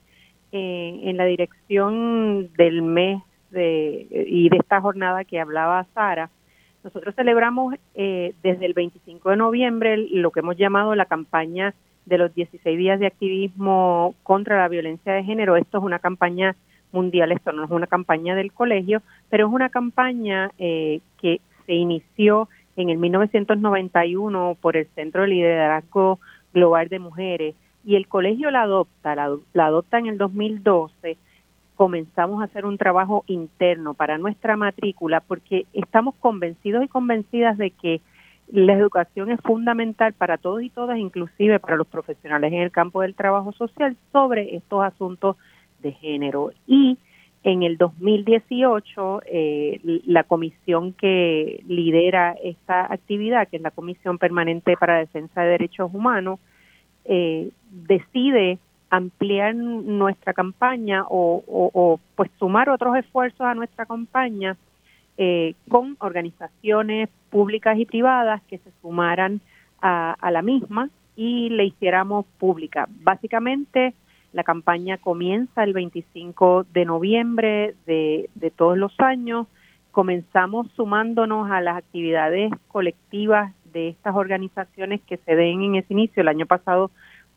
en la dirección del mes de, y de esta jornada que hablaba Sara, nosotros celebramos eh, desde el 25 de noviembre lo que hemos llamado la campaña de los 16 días de activismo contra la violencia de género. Esto es una campaña mundial, esto no es una campaña del colegio, pero es una campaña eh, que se inició en el 1991 por el Centro de Liderazgo Global de Mujeres y el colegio la adopta, la, adopta en el 2012, comenzamos a hacer un trabajo interno para nuestra matrícula porque estamos convencidos y convencidas de que la educación es fundamental para todos y todas, inclusive para los profesionales en el campo del trabajo social, sobre estos asuntos de género. Y en el 2018, eh, la comisión que lidera esta actividad, que es la Comisión Permanente para Defensa de Derechos Humanos, eh, decide ampliar nuestra campaña o, pues sumar otros esfuerzos a nuestra campaña eh, con organizaciones públicas y privadas que se sumaran a, la misma y le hiciéramos pública. Básicamente, la campaña comienza el 25 de noviembre de, de todos los años. Comenzamos sumándonos a las actividades colectivas de estas organizaciones que se den en ese inicio. El año pasado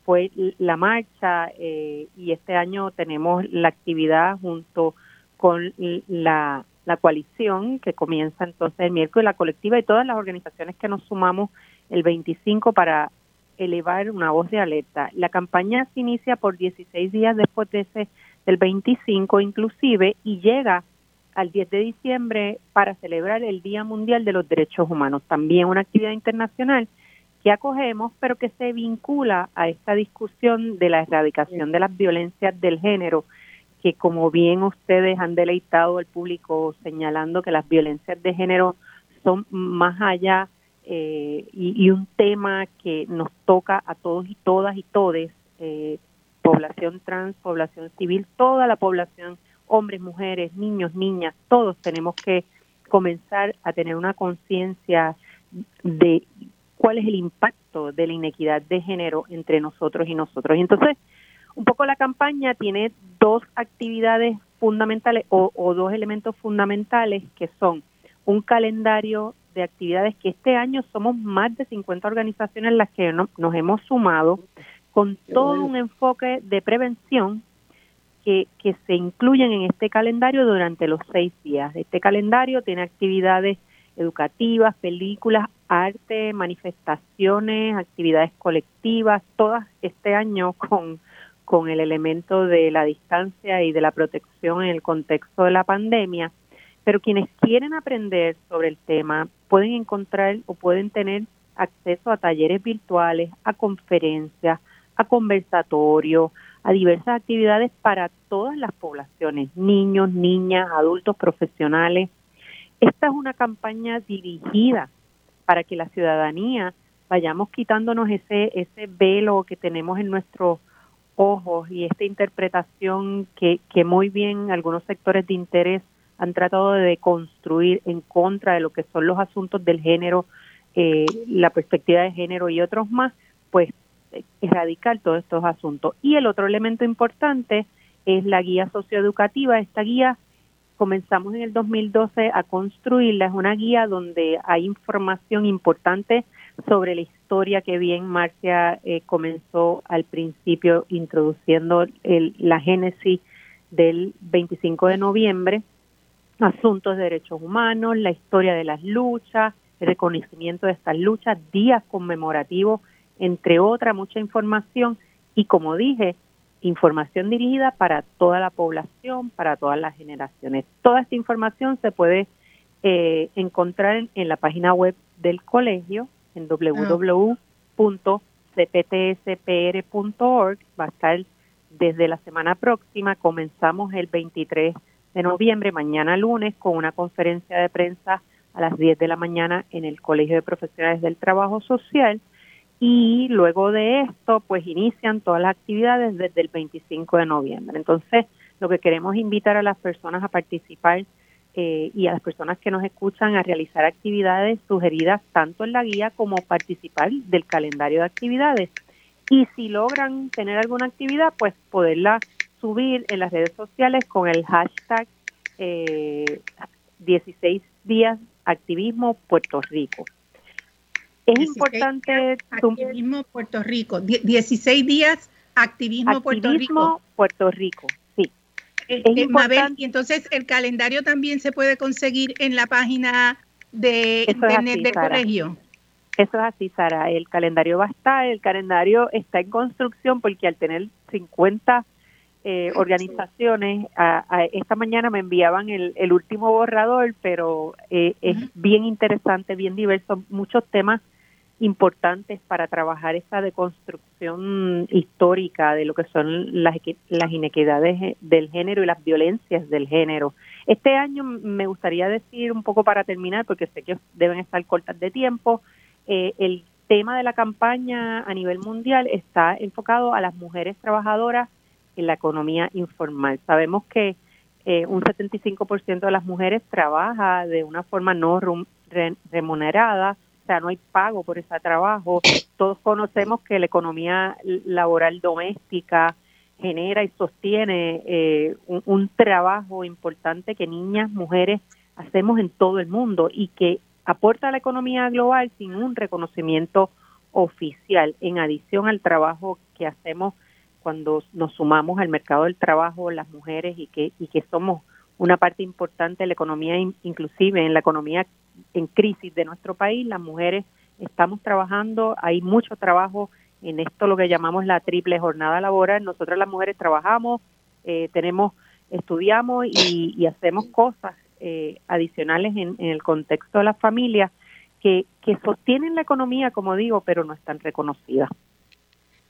fue la marcha eh, y este año tenemos la actividad junto con la, coalición que comienza entonces el miércoles, la colectiva y todas las organizaciones que nos sumamos el 25 para elevar una voz de alerta. La campaña se inicia por 16 días después de ese del 25 inclusive y llega al 10 de diciembre para celebrar el Día Mundial de los Derechos Humanos, también una actividad internacional que acogemos, pero que se vincula a esta discusión de la erradicación de las violencias del género, que como bien ustedes han deleitado al público señalando que las violencias de género son más allá eh, y, un tema que nos toca a todos y todas y todes, eh, población trans, población civil, toda la población, hombres, mujeres, niños, niñas, todos tenemos que comenzar a tener una conciencia de cuál es el impacto de la inequidad de género entre nosotros y nosotros. Y entonces, un poco la campaña tiene dos actividades fundamentales o, dos elementos fundamentales que son un calendario de actividades que este año somos más de 50 organizaciones las que nos hemos sumado con todo un enfoque de prevención que, que se incluyen en este calendario durante los seis días. Este calendario tiene actividades educativas, películas, arte, manifestaciones, actividades colectivas, todas este año con, con el elemento de la distancia y de la protección en el contexto de la pandemia. Pero quienes quieren aprender sobre el tema pueden encontrar o pueden tener acceso a talleres virtuales, a conferencias, a conversatorios, a diversas actividades para todas las poblaciones, niños, niñas, adultos, profesionales. Esta es una campaña dirigida para que la ciudadanía vayamos quitándonos ese, ese velo que tenemos en nuestros ojos y esta interpretación que, que muy bien algunos sectores de interés han tratado de construir en contra de lo que son los asuntos del género, eh, la perspectiva de género y otros más, pues erradicar todos estos asuntos. Y el otro elemento importante es la guía socioeducativa. Esta guía comenzamos en el 2012 a construirla. Es una guía donde hay información importante sobre la historia que bien Marcia eh, comenzó al principio introduciendo el, la génesis del 25 de noviembre, asuntos de derechos humanos, la historia de las luchas, el reconocimiento de estas luchas, días conmemorativos entre otra mucha información y como dije, información dirigida para toda la población, para todas las generaciones. Toda esta información se puede eh, encontrar en, la página web del colegio en ah. www.cptspr.org. Va a estar desde la semana próxima. Comenzamos el 23 de noviembre, mañana lunes, con una conferencia de prensa a las 10 de la mañana en el Colegio de Profesionales del Trabajo Social y luego de esto pues inician todas las actividades desde el 25 de noviembre. Entonces, lo que queremos invitar a las personas a participar eh, y a las personas que nos escuchan a realizar actividades sugeridas tanto en la guía como participar del calendario de actividades. Y si logran tener alguna actividad, pues poderla subir en las redes sociales con el hashtag eh, 16 días activismo Puerto Rico. Es importante. Activismo Puerto Rico. 16 días activismo, Puerto Rico. Puerto Rico, Eh, eh, y entonces el calendario también se puede conseguir en la página de internet del colegio. Eso es así, Sara. El calendario va a estar, el calendario está en construcción porque al tener 50 eh, organizaciones, esta mañana me enviaban el, el último borrador, pero es bien interesante, bien diverso, muchos temas importantes para trabajar esta deconstrucción histórica de lo que son las, las inequidades del género y las violencias del género. Este año me gustaría decir un poco para terminar, porque sé que deben estar cortas de tiempo, eh, el tema de la campaña a nivel mundial está enfocado a las mujeres trabajadoras en la economía informal. Sabemos que eh, un 75% de las mujeres trabaja de una forma no remunerada, sea, no hay pago por ese trabajo. Todos conocemos que la economía laboral doméstica genera y sostiene eh, un, trabajo importante que niñas, mujeres hacemos en todo el mundo y que aporta a la economía global sin un reconocimiento oficial, en adición al trabajo que hacemos cuando nos sumamos al mercado del trabajo las mujeres y que, y que somos una parte importante de la economía, inclusive en la economía en crisis de nuestro país, las mujeres estamos trabajando, hay mucho trabajo en esto lo que llamamos la triple jornada laboral. Nosotras las mujeres trabajamos, eh, tenemos, estudiamos y, hacemos cosas eh, adicionales en, el contexto de las familias que, que sostienen la economía, como digo, pero no están reconocidas.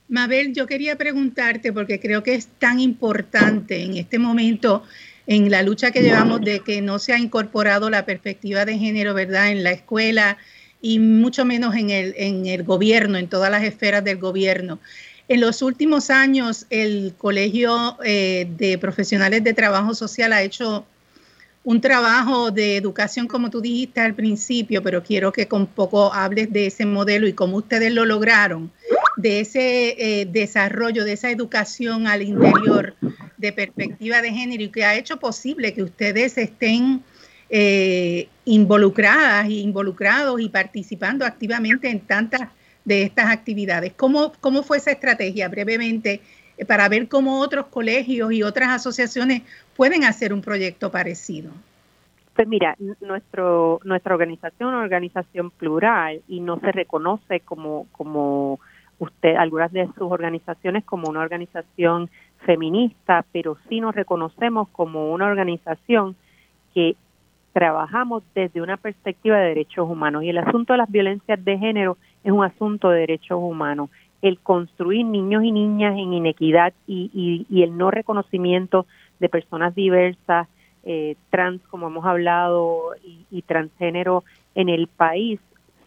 Mabel, yo quería preguntarte, porque creo que es tan importante en este momento en la lucha que llevamos de que no se ha incorporado la perspectiva de género, ¿verdad?, en la escuela y mucho menos en el, en el gobierno, en todas las esferas del gobierno. En los últimos años, el Colegio eh, de Profesionales de Trabajo Social ha hecho un trabajo de educación, como tú dijiste al principio, pero quiero que con poco hables de ese modelo y cómo ustedes lo lograron, de ese eh, desarrollo, de esa educación al interior de perspectiva de género y que ha hecho posible que ustedes estén eh, involucradas e involucrados y participando activamente en tantas de estas actividades. ¿Cómo, cómo fue esa estrategia brevemente eh, para ver cómo otros colegios y otras asociaciones pueden hacer un proyecto parecido? Pues mira, nuestro, nuestra organización es una organización plural y no se reconoce como, como usted, algunas de sus organizaciones como una organización feminista, pero sí nos reconocemos como una organización que trabajamos desde una perspectiva de derechos humanos. Y el asunto de las violencias de género es un asunto de derechos humanos. El construir niños y niñas en inequidad y, y el no reconocimiento de personas diversas, eh, trans, como hemos hablado, y, transgénero en el país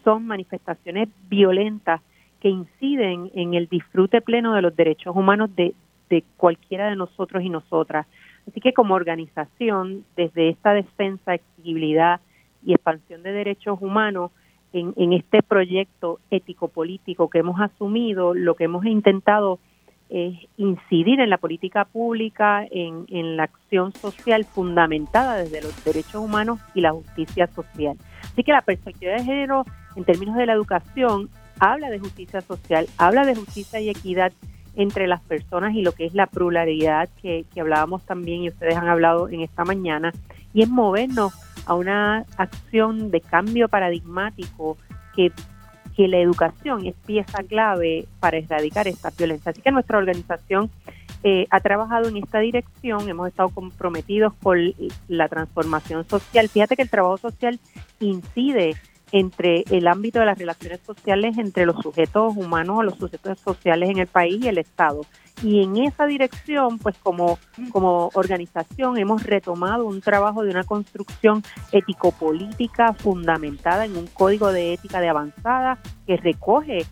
son manifestaciones violentas que inciden en el disfrute pleno de los derechos humanos de, de cualquiera de nosotros y nosotras. Así que como organización, desde esta defensa, exigibilidad y expansión de derechos humanos, en, este proyecto ético-político que hemos asumido, lo que hemos intentado es incidir en la política pública, en la acción social fundamentada desde los derechos humanos y la justicia social. Así que la perspectiva de género en términos de la educación habla de justicia social, habla de justicia y equidad entre las personas y lo que es la pluralidad que, que hablábamos también y ustedes han hablado en esta mañana, y es movernos a una acción de cambio paradigmático que que la educación es pieza clave para erradicar esta violencia. Así que nuestra organización eh, ha trabajado en esta dirección, hemos estado comprometidos con la transformación social. Fíjate que el trabajo social incide entre el ámbito de las relaciones sociales entre los sujetos humanos o los sujetos sociales en el país y el Estado. Y en esa dirección, pues como, como organización hemos retomado un trabajo de una construcción ético-política fundamentada en un código de ética de avanzada que recoge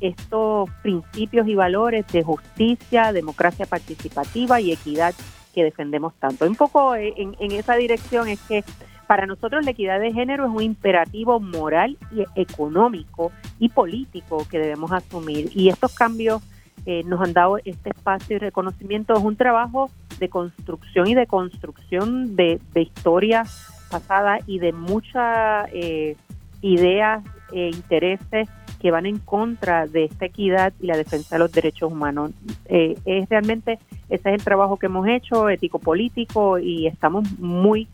estos principios y valores de justicia, democracia participativa y equidad que defendemos tanto. Un poco en, en esa dirección es que para nosotros la equidad de género es un imperativo moral y económico y político que debemos asumir. Y estos cambios eh, nos han dado este espacio y reconocimiento. Es un trabajo de construcción y de construcción de, historia pasada y de muchas eh, ideas e intereses que van en contra de esta equidad y la defensa de los derechos humanos. Eh, es realmente, ese es el trabajo que hemos hecho, ético-político, y estamos muy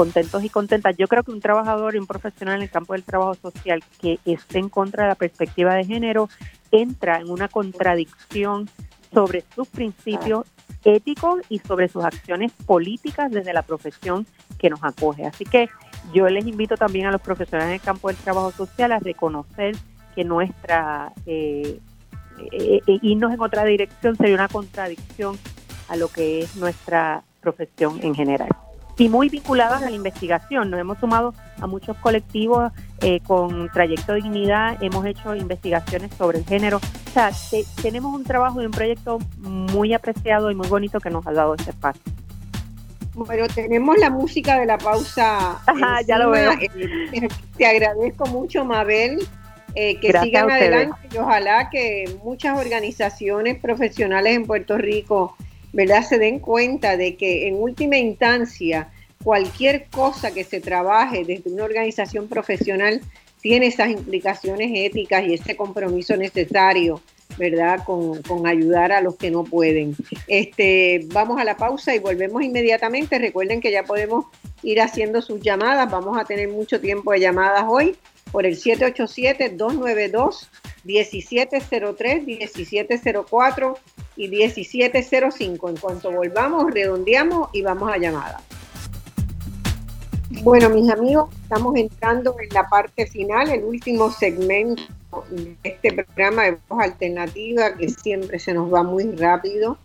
contentos y contentas. Yo creo que un trabajador y un profesional en el campo del trabajo social que esté en contra de la perspectiva de género entra en una contradicción sobre sus principios éticos y sobre sus acciones políticas desde la profesión que nos acoge. Así que yo les invito también a los profesionales en el campo del trabajo social a reconocer que nuestra eh, eh, eh, irnos en otra dirección sería una contradicción a lo que es nuestra profesión en general y muy vinculadas a la investigación. Nos hemos sumado a muchos colectivos eh, con Trayecto Dignidad, hemos hecho investigaciones sobre el género. O sea, tenemos un trabajo y un proyecto muy apreciado y muy bonito que nos ha dado este espacio. Bueno, tenemos la música de la pausa. Ajá, ya lo veo. Eh, te agradezco mucho, Mabel. Eh, que sigan adelante y ojalá que muchas organizaciones profesionales en Puerto Rico ¿verdad? Se den cuenta de que en última instancia cualquier cosa que se trabaje desde una organización profesional tiene esas implicaciones éticas y ese compromiso necesario, ¿verdad? Con, con, ayudar a los que no pueden. Este, vamos a la pausa y volvemos inmediatamente. Recuerden que ya podemos ir haciendo sus llamadas. Vamos a tener mucho tiempo de llamadas hoy por el 787-292-1703, 1704 y 1705. En cuanto volvamos, redondeamos y vamos a llamada. Bueno, mis amigos, estamos entrando en la parte final, el último segmento de este programa de voz alternativa que siempre se nos va muy rápido.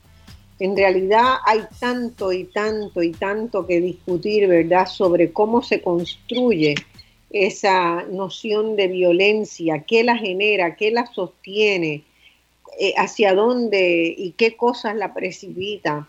En realidad hay tanto y tanto y tanto que discutir, ¿verdad?, sobre cómo se construye esa noción de violencia, qué la genera, qué la sostiene, eh, hacia dónde y qué cosas la precipita.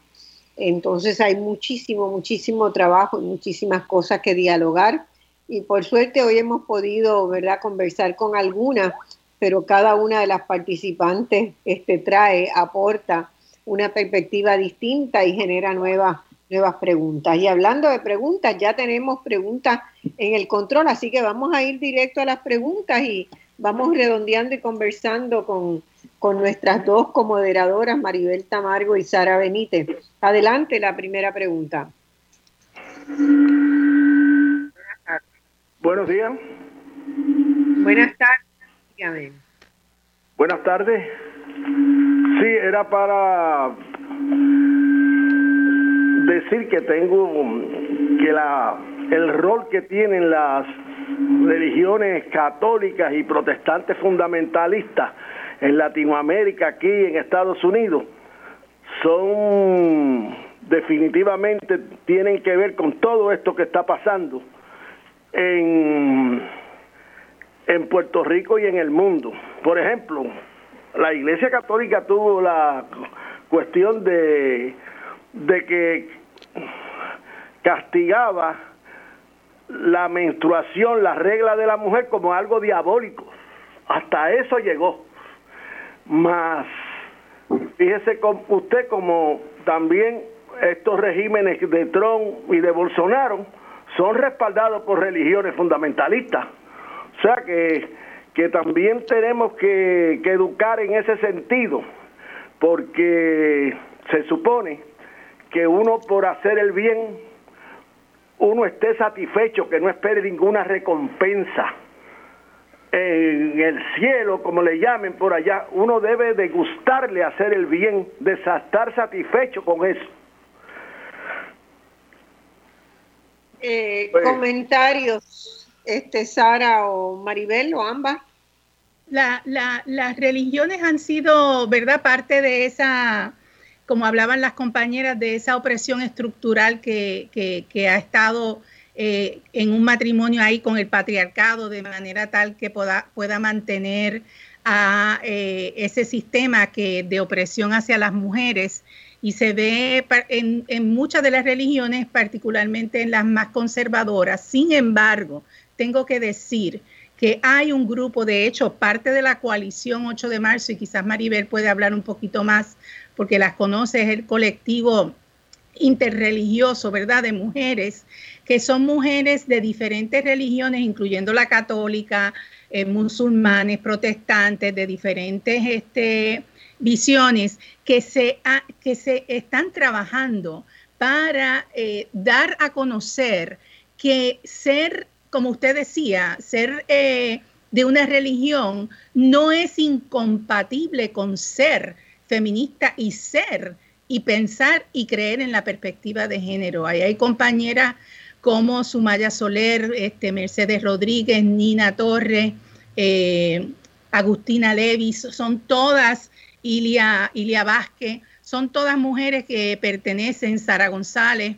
Entonces hay muchísimo, muchísimo trabajo y muchísimas cosas que dialogar. Y por suerte hoy hemos podido, ¿verdad?, conversar con algunas, pero cada una de las participantes este, trae, aporta una perspectiva distinta y genera nuevas nuevas preguntas. Y hablando de preguntas, ya tenemos preguntas en el control, así que vamos a ir directo a las preguntas y vamos redondeando y conversando con, con nuestras dos comoderadoras, Maribel Tamargo y Sara Benítez. Adelante la primera pregunta. Buenos días. Buenas tardes. Buenas tardes. Sí, era para decir que tengo que la el rol que tienen las religiones católicas y protestantes fundamentalistas en Latinoamérica, aquí en Estados Unidos, son definitivamente tienen que ver con todo esto que está pasando en, en Puerto Rico y en el mundo. Por ejemplo, la Iglesia Católica tuvo la cuestión de de que castigaba la menstruación, la regla de la mujer como algo diabólico. Hasta eso llegó. Más, fíjese usted como también estos regímenes de Trump y de Bolsonaro son respaldados por religiones fundamentalistas. O sea que, que también tenemos que, que educar en ese sentido, porque se supone que uno por hacer el bien, uno esté satisfecho, que no espere ninguna recompensa en el cielo, como le llamen por allá, uno debe de gustarle hacer el bien, de estar satisfecho con eso. Eh, pues, comentarios, este Sara o Maribel o ambas. La, las religiones han sido, ¿verdad?, parte de esa como hablaban las compañeras, de esa opresión estructural que, ha estado eh, en un matrimonio ahí con el patriarcado, de manera tal que pueda, pueda mantener a eh, ese sistema que, de opresión hacia las mujeres. Y se ve en, en muchas de las religiones, particularmente en las más conservadoras. Sin embargo, tengo que decir que hay un grupo, de hecho, parte de la coalición 8 de marzo, y quizás Maribel puede hablar un poquito más porque las conoce, es el colectivo interreligioso, ¿verdad? De mujeres, que son mujeres de diferentes religiones, incluyendo la católica, eh, musulmanes, protestantes, de diferentes este, visiones, que se, que se están trabajando para eh, dar a conocer que ser, como usted decía, ser eh, de una religión no es incompatible con ser feminista y ser y pensar y creer en la perspectiva de género. Ahí hay compañeras como Sumaya Soler, este, Mercedes Rodríguez, Nina Torres, eh, Agustina Levis, son todas, Ilia, Ilia Vázquez, son todas mujeres que pertenecen, Sara González,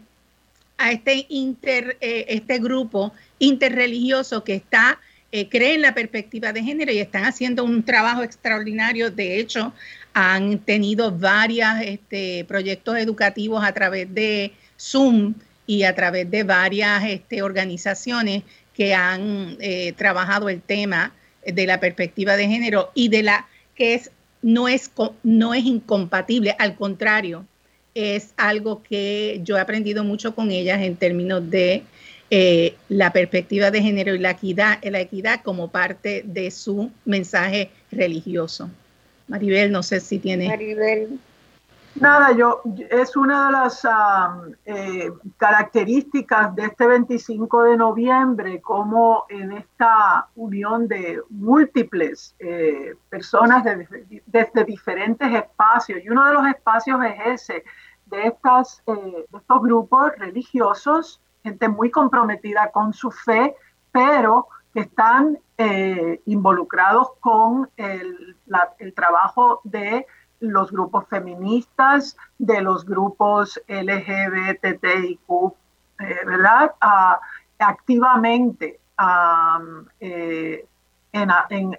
a este, eh, este grupo interreligioso que está eh, cree en la perspectiva de género y están haciendo un trabajo extraordinario. De hecho, han tenido varios este, proyectos educativos a través de Zoom y a través de varias este, organizaciones que han eh, trabajado el tema de la perspectiva de género y de la que es no es no es incompatible, al contrario, es algo que yo he aprendido mucho con ellas en términos de eh, la perspectiva de género y la equidad, la equidad como parte de su mensaje religioso. Maribel, no sé si tiene. Maribel. Nada, yo es una de las eh, características de este 25 de noviembre, como en esta unión de múltiples eh, personas desde diferentes espacios, y uno de los espacios es ese, de, estas, eh, de estos grupos religiosos, gente muy comprometida con su fe, pero que están eh, involucrados con el, trabajo de los grupos feministas, de los grupos LGBTIQ, eh, ¿verdad? Activamente eh, en,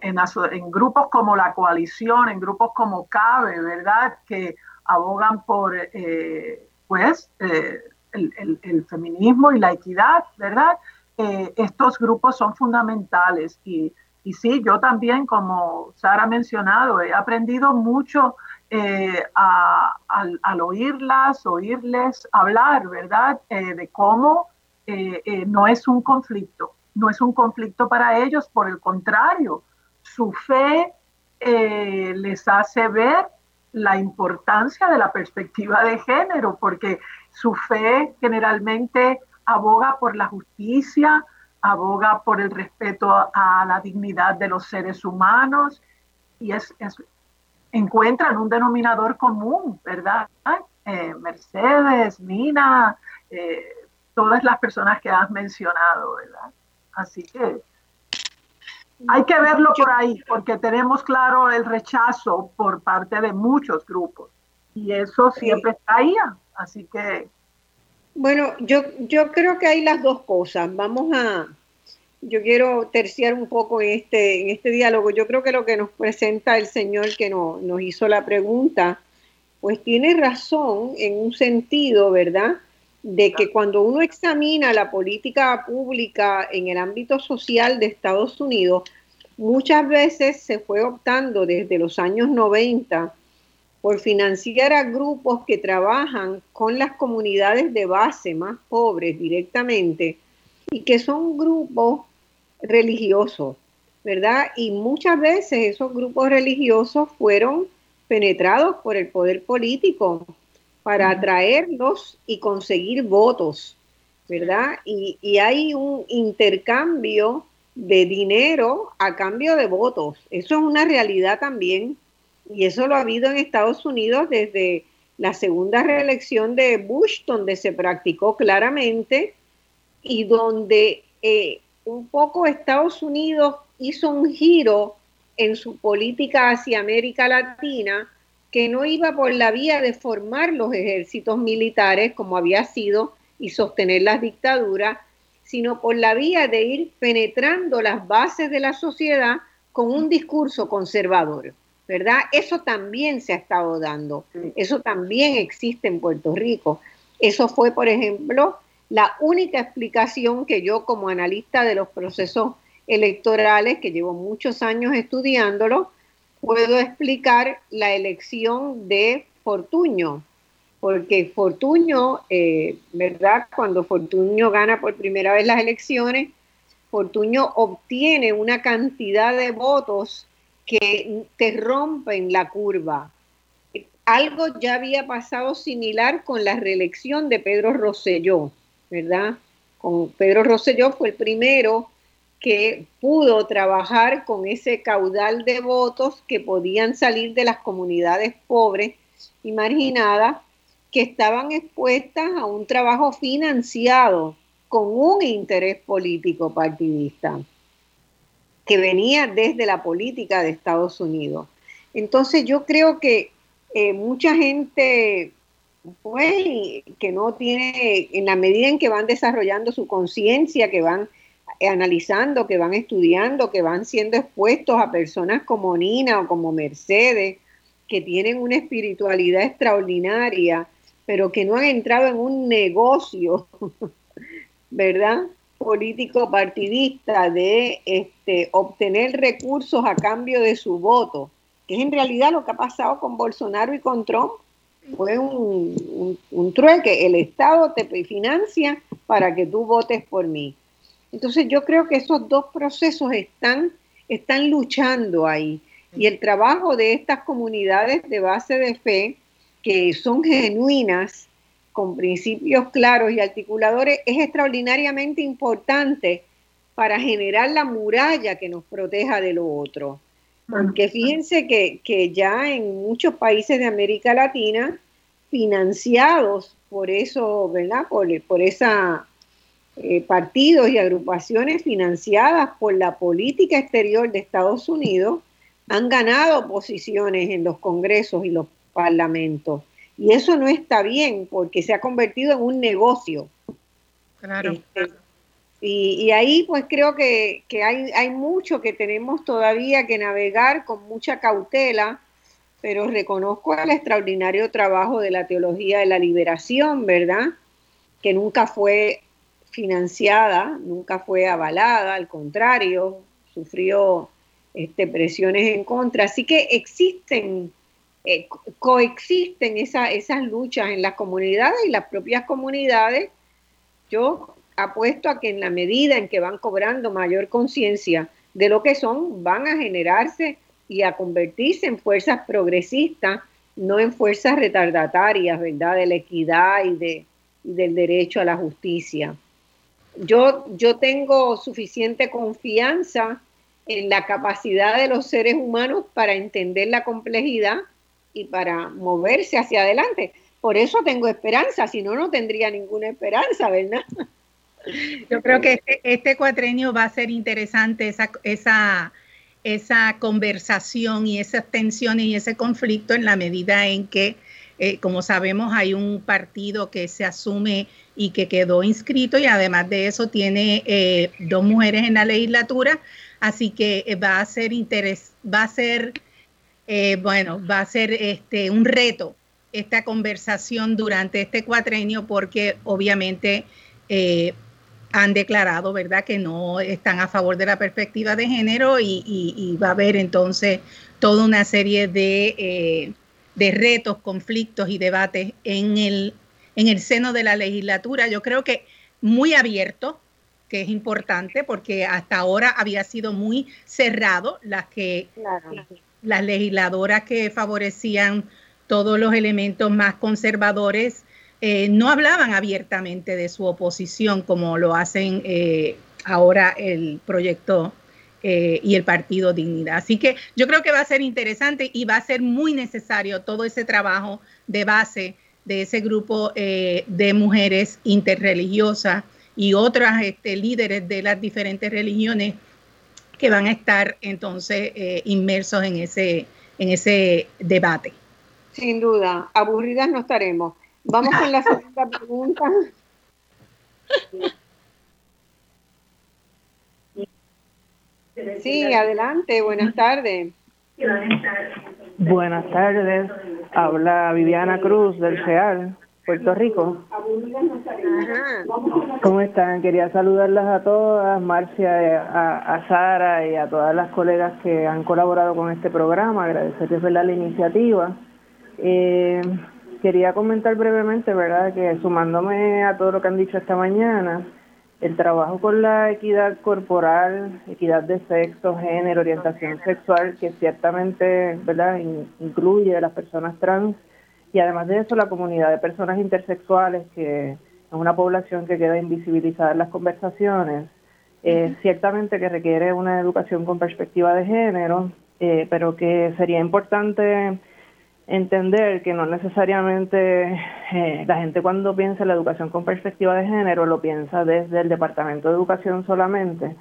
en, grupos como la coalición, en grupos como CABE, ¿verdad? Que abogan por, pues, el, el, feminismo y la equidad, ¿verdad? Eh, estos grupos son fundamentales y, y sí, yo también, como Sara ha mencionado, he aprendido mucho eh, al, oírlas, oírles hablar, ¿verdad? Eh, de cómo eh, no es un conflicto, no es un conflicto para ellos, por el contrario, su fe les hace ver la importancia de la perspectiva de género, porque su fe generalmente aboga por la justicia, aboga por el respeto a la dignidad de los seres humanos y es, encuentran un denominador común, ¿verdad? Eh, Mercedes, Nina, eh, todas las personas que has mencionado, ¿verdad? Así que hay que verlo por ahí, porque tenemos claro el rechazo por parte de muchos grupos y eso siempre está ahí, así que... Bueno, yo, yo creo que hay las dos cosas. Vamos a, yo quiero terciar un poco en este, en este diálogo. Yo creo que lo que nos presenta el señor que nos hizo la pregunta, pues tiene razón en un sentido, ¿verdad? De que cuando uno examina la política pública en el ámbito social de Estados Unidos, muchas veces se fue optando desde los años 90 por financiar a grupos que trabajan con las comunidades de base más pobres directamente y que son grupos religiosos, ¿verdad? Y muchas veces esos grupos religiosos fueron penetrados por el poder político para atraerlos y conseguir votos, ¿verdad? Y, y, hay un intercambio de dinero a cambio de votos. Eso es una realidad también. Y eso lo ha habido en Estados Unidos desde la segunda reelección de Bush, donde se practicó claramente y donde eh, un poco Estados Unidos hizo un giro en su política hacia América Latina que no iba por la vía de formar los ejércitos militares como había sido y sostener las dictaduras, sino por la vía de ir penetrando las bases de la sociedad con un discurso conservador, ¿verdad? Eso también se ha estado dando, eso también existe en Puerto Rico. Eso fue, por ejemplo, la única explicación que yo como analista de los procesos electorales, que llevo muchos años estudiándolo, puedo explicar la elección de Fortuño, porque Fortuño, eh, ¿verdad? Cuando Fortuño gana por primera vez las elecciones, Fortuño obtiene una cantidad de votos que te rompen la curva. Algo ya había pasado similar con la reelección de Pedro Rosselló. ¿Verdad? Con Pedro Rosselló fue el primero que pudo trabajar con ese caudal de votos que podían salir de las comunidades pobres y marginadas que estaban expuestas a un trabajo financiado con un interés político partidista que venía desde la política de Estados Unidos. Entonces yo creo que eh, mucha gente pues, que no tiene, en la medida en que van desarrollando su conciencia, que van analizando, que van estudiando, que van siendo expuestos a personas como Nina o como Mercedes, que tienen una espiritualidad extraordinaria, pero que no han entrado en un negocio, ¿verdad? político partidista de este, obtener recursos a cambio de su voto, que es en realidad lo que ha pasado con Bolsonaro y con Trump fue un, trueque. El Estado te financia para que tú votes por mí. Entonces yo creo que esos dos procesos están, están luchando ahí. Y el trabajo de estas comunidades de base de fe, que son genuinas, con principios claros y articuladores, es extraordinariamente importante para generar la muralla que nos proteja de lo otro. Porque fíjense que, ya en muchos países de América Latina, financiados por eso, ¿verdad? Por, por esa eh, partidos y agrupaciones financiadas por la política exterior de Estados Unidos, han ganado posiciones en los congresos y los parlamentos. Y eso no está bien porque se ha convertido en un negocio. Claro. Este, y, ahí pues creo que, hay, hay mucho que tenemos todavía que navegar con mucha cautela, pero reconozco el extraordinario trabajo de la teología de la liberación, ¿verdad? Que nunca fue financiada, nunca fue avalada, al contrario, sufrió este, presiones en contra. Así que existen eh, coexisten esas luchas en las comunidades y las propias comunidades. Yo apuesto a que en la medida en que van cobrando mayor conciencia de lo que son, van a generarse y a convertirse en fuerzas progresistas, no en fuerzas retardatarias, ¿verdad? De la equidad y, de, del derecho a la justicia. Yo, yo tengo suficiente confianza en la capacidad de los seres humanos para entender la complejidad y para moverse hacia adelante. Por eso tengo esperanza, si no, no tendría ninguna esperanza, ¿verdad? Yo creo que este, este cuatrenio va a ser interesante, esa, esa, esa conversación y esas tensiones y ese conflicto en la medida en que, eh, como sabemos, hay un partido que se asume y que quedó inscrito y además de eso tiene eh, dos mujeres en la legislatura, así que eh, va a ser interés, va a ser, bueno, va a ser este, un reto esta conversación durante este cuatrenio porque obviamente han declarado, ¿verdad?, que no están a favor de la perspectiva de género y, va a haber entonces toda una serie de, eh, de, retos, conflictos y debates en el, en el seno de la legislatura. Yo creo que muy abierto, que es importante porque hasta ahora había sido muy cerrado las que las legisladoras que favorecían todos los elementos más conservadores eh, no hablaban abiertamente de su oposición como lo hacen eh, ahora el proyecto eh, y el partido Dignidad. Así que yo creo que va a ser interesante y va a ser muy necesario todo ese trabajo de base de ese grupo de mujeres interreligiosas y otras este, líderes de las diferentes religiones que van a estar entonces inmersos en ese, en ese debate. Sin duda, aburridas no estaremos. Vamos con la segunda pregunta. Sí, adelante, buenas tardes. Buenas tardes, habla Viviana Cruz del CEAL, Puerto Rico. ¿Cómo están? Quería saludarlas a todas, Marcia, a, a, Sara y a todas las colegas que han colaborado con este programa, agradecerles la iniciativa. Eh, quería comentar brevemente, ¿verdad?, que sumándome a todo lo que han dicho esta mañana, el trabajo con la equidad corporal, equidad de sexo, género, orientación sexual, que ciertamente, ¿verdad?, incluye a las personas trans y además de eso la comunidad de personas intersexuales, que es una población que queda invisibilizada en las conversaciones, eh, ciertamente que requiere una educación con perspectiva de género, eh, pero que sería importante entender que no necesariamente eh, la gente cuando piensa en la educación con perspectiva de género lo piensa desde el Departamento de Educación solamente.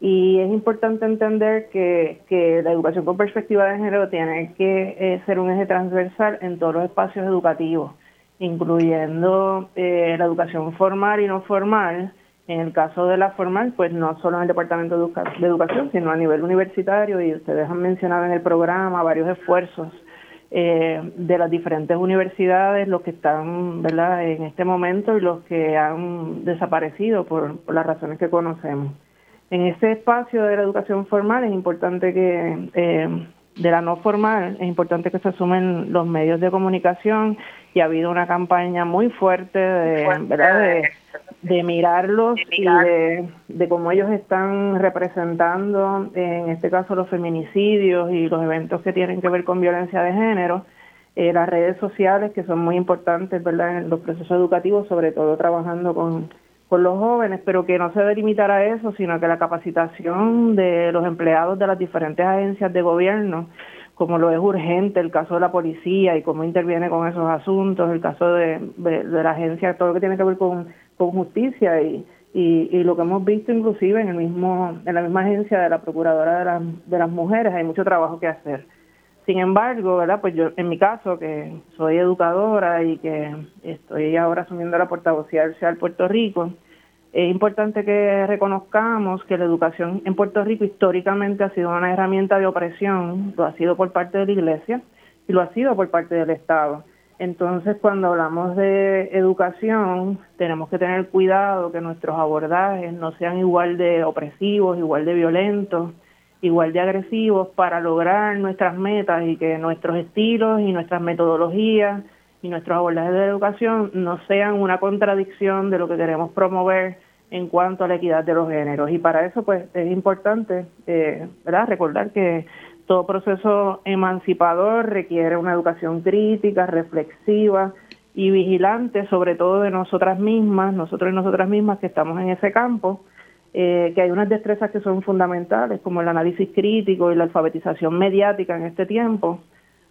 Y es importante entender que, que la educación con perspectiva de género tiene que eh, ser un eje transversal en todos los espacios educativos, incluyendo eh, la educación formal y no formal. En el caso de la formal, pues no solo en el Departamento de, de Educación, sino a nivel universitario, y ustedes han mencionado en el programa varios esfuerzos eh, de las diferentes universidades, los que están ¿verdad? en este momento y los que han desaparecido por, las razones que conocemos. En ese espacio de la educación formal es importante que, eh, de la no formal, es importante que se asumen los medios de comunicación y ha habido una campaña muy fuerte de, ¿verdad? de de mirarlos y de, de cómo ellos están representando, en este caso, los feminicidios y los eventos que tienen que ver con violencia de género, eh, las redes sociales que son muy importantes ¿verdad? en los procesos educativos, sobre todo trabajando con, con los jóvenes, pero que no se debe limitar a eso, sino que la capacitación de los empleados de las diferentes agencias de gobierno como lo es urgente el caso de la policía y cómo interviene con esos asuntos, el caso de, de, la agencia, todo lo que tiene que ver con, con justicia y, y, y, lo que hemos visto inclusive en el mismo en la misma agencia de la procuradora de, la, de las mujeres hay mucho trabajo que hacer. Sin embargo, ¿verdad? Pues yo en mi caso que soy educadora y que estoy ahora asumiendo la portavocía del Puerto Rico, es importante que reconozcamos que la educación en Puerto Rico históricamente ha sido una herramienta de opresión, lo ha sido por parte de la Iglesia y lo ha sido por parte del Estado. Entonces, cuando hablamos de educación, tenemos que tener cuidado que nuestros abordajes no sean igual de opresivos, igual de violentos, igual de agresivos para lograr nuestras metas y que nuestros estilos y nuestras metodologías y nuestros abordajes de educación no sean una contradicción de lo que queremos promover en cuanto a la equidad de los géneros. Y para eso, pues, es importante, eh, ¿verdad?, recordar que todo proceso emancipador requiere una educación crítica, reflexiva y vigilante, sobre todo de nosotras mismas, nosotros y nosotras mismas que estamos en ese campo, eh, que hay unas destrezas que son fundamentales, como el análisis crítico y la alfabetización mediática en este tiempo.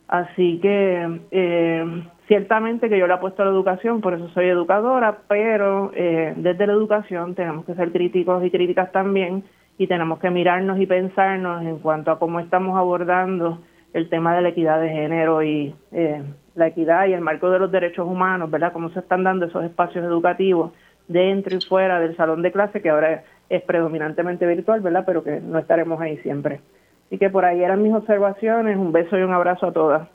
Así que eh, ciertamente que yo le apuesto a la educación, por eso soy educadora, pero eh, desde la educación tenemos que ser críticos y críticas también y tenemos que mirarnos y pensarnos en cuanto a cómo estamos abordando el tema de la equidad de género y eh, la equidad y el marco de los derechos humanos, ¿verdad? Cómo se están dando esos espacios educativos dentro y fuera del salón de clase, que ahora es predominantemente virtual, ¿verdad? Pero que no estaremos ahí siempre. Así que por ahí eran mis observaciones. Un beso y un abrazo a todas.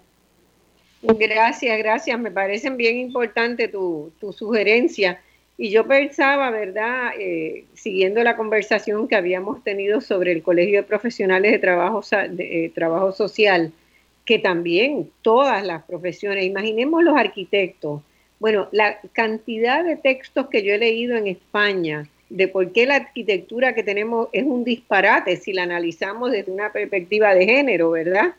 Gracias, gracias. Me parecen bien importantes tu, tu sugerencia. Y yo pensaba, ¿verdad? Eh, siguiendo la conversación que habíamos tenido sobre el Colegio de Profesionales de Trabajo, de, eh, Trabajo Social, que también todas las profesiones, imaginemos los arquitectos. Bueno, la cantidad de textos que yo he leído en España de por qué la arquitectura que tenemos es un disparate si la analizamos desde una perspectiva de género, ¿verdad?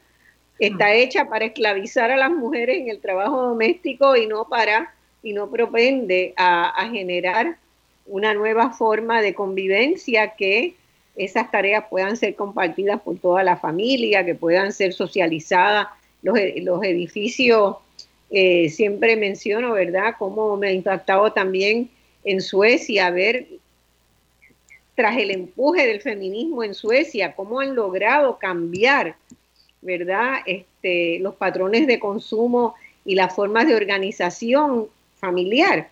Está hecha para esclavizar a las mujeres en el trabajo doméstico y no para y no propende a, generar una nueva forma de convivencia que esas tareas puedan ser compartidas por toda la familia, que puedan ser socializadas. Los, los edificios, eh, siempre menciono, ¿verdad?, cómo me ha impactado también en Suecia ver tras el empuje del feminismo en Suecia, cómo han logrado cambiar, ¿verdad? Este, los patrones de consumo y las formas de organización familiar.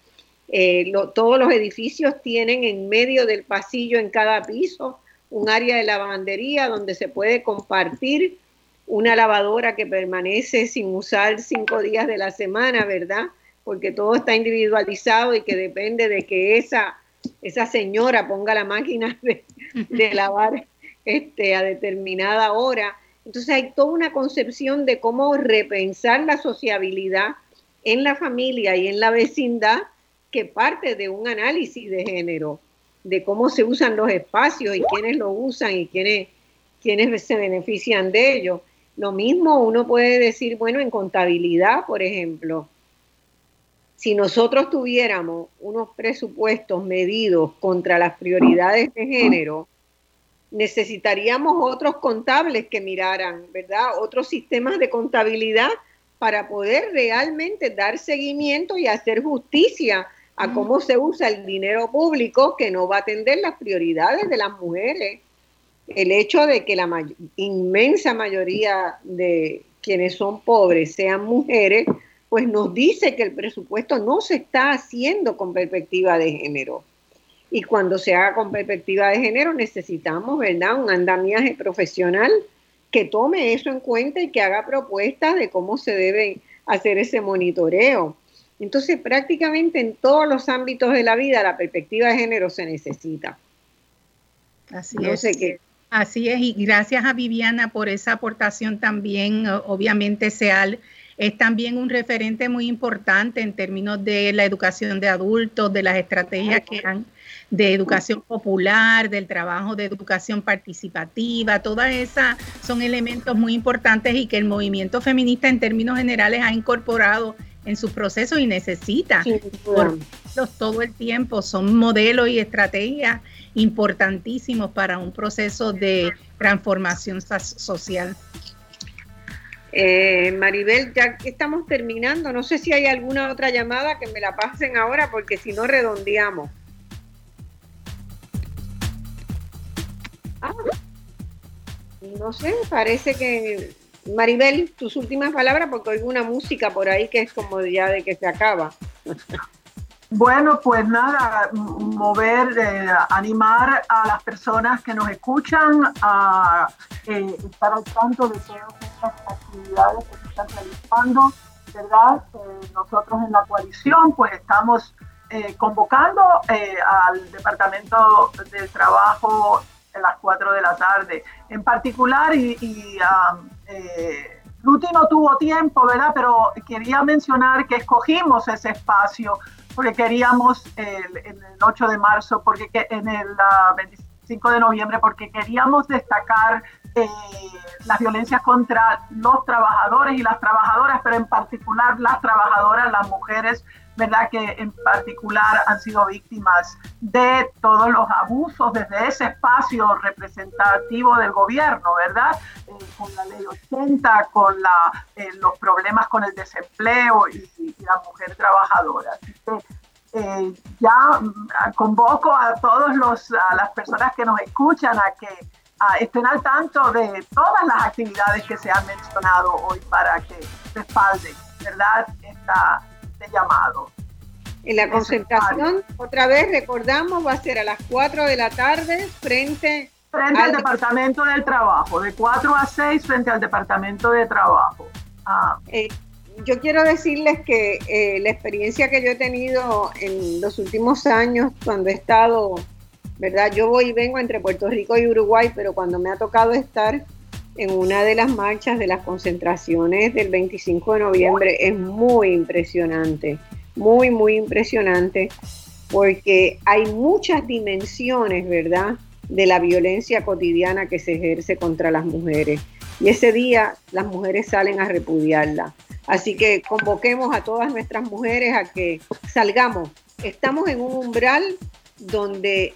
Eh, todos los edificios tienen en medio del pasillo, en cada piso, un área de lavandería donde se puede compartir una lavadora que permanece sin usar cinco días de la semana, ¿verdad? Porque todo está individualizado y que depende de que esa esa señora ponga la máquina de, lavar este, a determinada hora. Entonces hay toda una concepción de cómo repensar la sociabilidad en la familia y en la vecindad que parte de un análisis de género, de cómo se usan los espacios y quiénes lo usan y quiénes, quiénes se benefician de ellos. Lo mismo uno puede decir, bueno, en contabilidad, por ejemplo, si nosotros tuviéramos unos presupuestos medidos contra las prioridades de género, necesitaríamos otros contables que miraran, ¿verdad? Otros sistemas de contabilidad para poder realmente dar seguimiento y hacer justicia a cómo se usa el dinero público que no va a atender las prioridades de las mujeres. El hecho de que la inmensa mayoría de quienes son pobres sean mujeres, pues nos dice que el presupuesto no se está haciendo con perspectiva de género. Y cuando se haga con perspectiva de género necesitamos, ¿verdad?, un andamiaje profesional que tome eso en cuenta y que haga propuestas de cómo se debe hacer ese monitoreo. Entonces, prácticamente en todos los ámbitos de la vida la perspectiva de género se necesita. Así es. Así es, y gracias a Viviana por esa aportación también. Obviamente, SEAL es también un referente muy importante en términos de la educación de adultos, de las estrategias que han de educación popular, del trabajo de educación participativa, todas esas son elementos muy importantes y que el movimiento feminista en términos generales ha incorporado en sus procesos y necesita todo el tiempo. Son modelos y estrategias importantísimos para un proceso de transformación social. Eh, Maribel, ya estamos terminando, no sé si hay alguna otra llamada que me la pasen ahora porque si no redondeamos. No sé, parece que Maribel, tus últimas palabras porque oigo una música por ahí que es como ya de que se acaba. Bueno, pues nada, mover, eh, animar a las personas que nos escuchan a eh, estar al tanto de todas estas actividades que se están realizando, ¿verdad? Eh, nosotros en la coalición pues estamos convocando al Departamento de Trabajo en las 4 de la tarde. En particular, y, y um, eh, Ruti no tuvo tiempo, ¿verdad? Pero quería mencionar que escogimos ese espacio porque queríamos el, el 8 de marzo, porque en el 25 de noviembre, porque queríamos destacar eh, las violencias contra los trabajadores y las trabajadoras, pero en particular las trabajadoras, las mujeres, ¿verdad? Que en particular han sido víctimas de todos los abusos desde ese espacio representativo del gobierno, ¿verdad? Eh, con la ley 80, con eh, los problemas con el desempleo y, la mujer trabajadora. Que, ya convoco a todos los a las personas que nos escuchan a que estén al tanto de todas las actividades que se han mencionado hoy para que respalden, ¿verdad?, Esta, este llamado. En la concentración, otra vez recordamos, va a ser a las 4 de la tarde frente, frente al, Departamento del Trabajo, de 4 a 6 frente al Departamento de Trabajo. Ah. Eh, yo quiero decirles que eh, la experiencia que yo he tenido en los últimos años cuando he estado ¿verdad? Yo voy y vengo entre Puerto Rico y Uruguay, pero cuando me ha tocado estar en una de las marchas de las concentraciones del 25 de noviembre es muy impresionante, muy, muy impresionante, porque hay muchas dimensiones, ¿verdad?, de la violencia cotidiana que se ejerce contra las mujeres. Y ese día las mujeres salen a repudiarla. Así que convoquemos a todas nuestras mujeres a que salgamos. Estamos en un umbral donde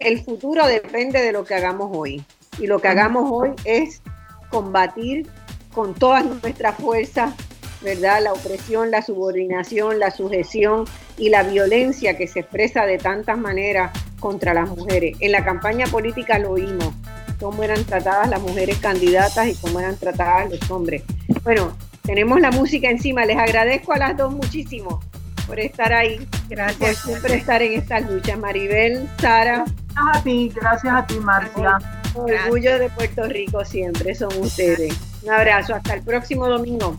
el futuro depende de lo que hagamos hoy. Y lo que hagamos hoy es combatir con todas nuestras fuerzas, ¿verdad? La opresión, la subordinación, la sujeción y la violencia que se expresa de tantas maneras contra las mujeres. En la campaña política lo oímos, cómo eran tratadas las mujeres candidatas y cómo eran tratadas los hombres. Bueno, tenemos la música encima. Les agradezco a las dos muchísimo por estar ahí. Gracias. Por siempre estar en estas luchas. Maribel, Sara. Gracias a ti, gracias a ti, Marcia. Orgullo de Puerto Rico siempre son ustedes. Un abrazo, hasta el próximo domingo.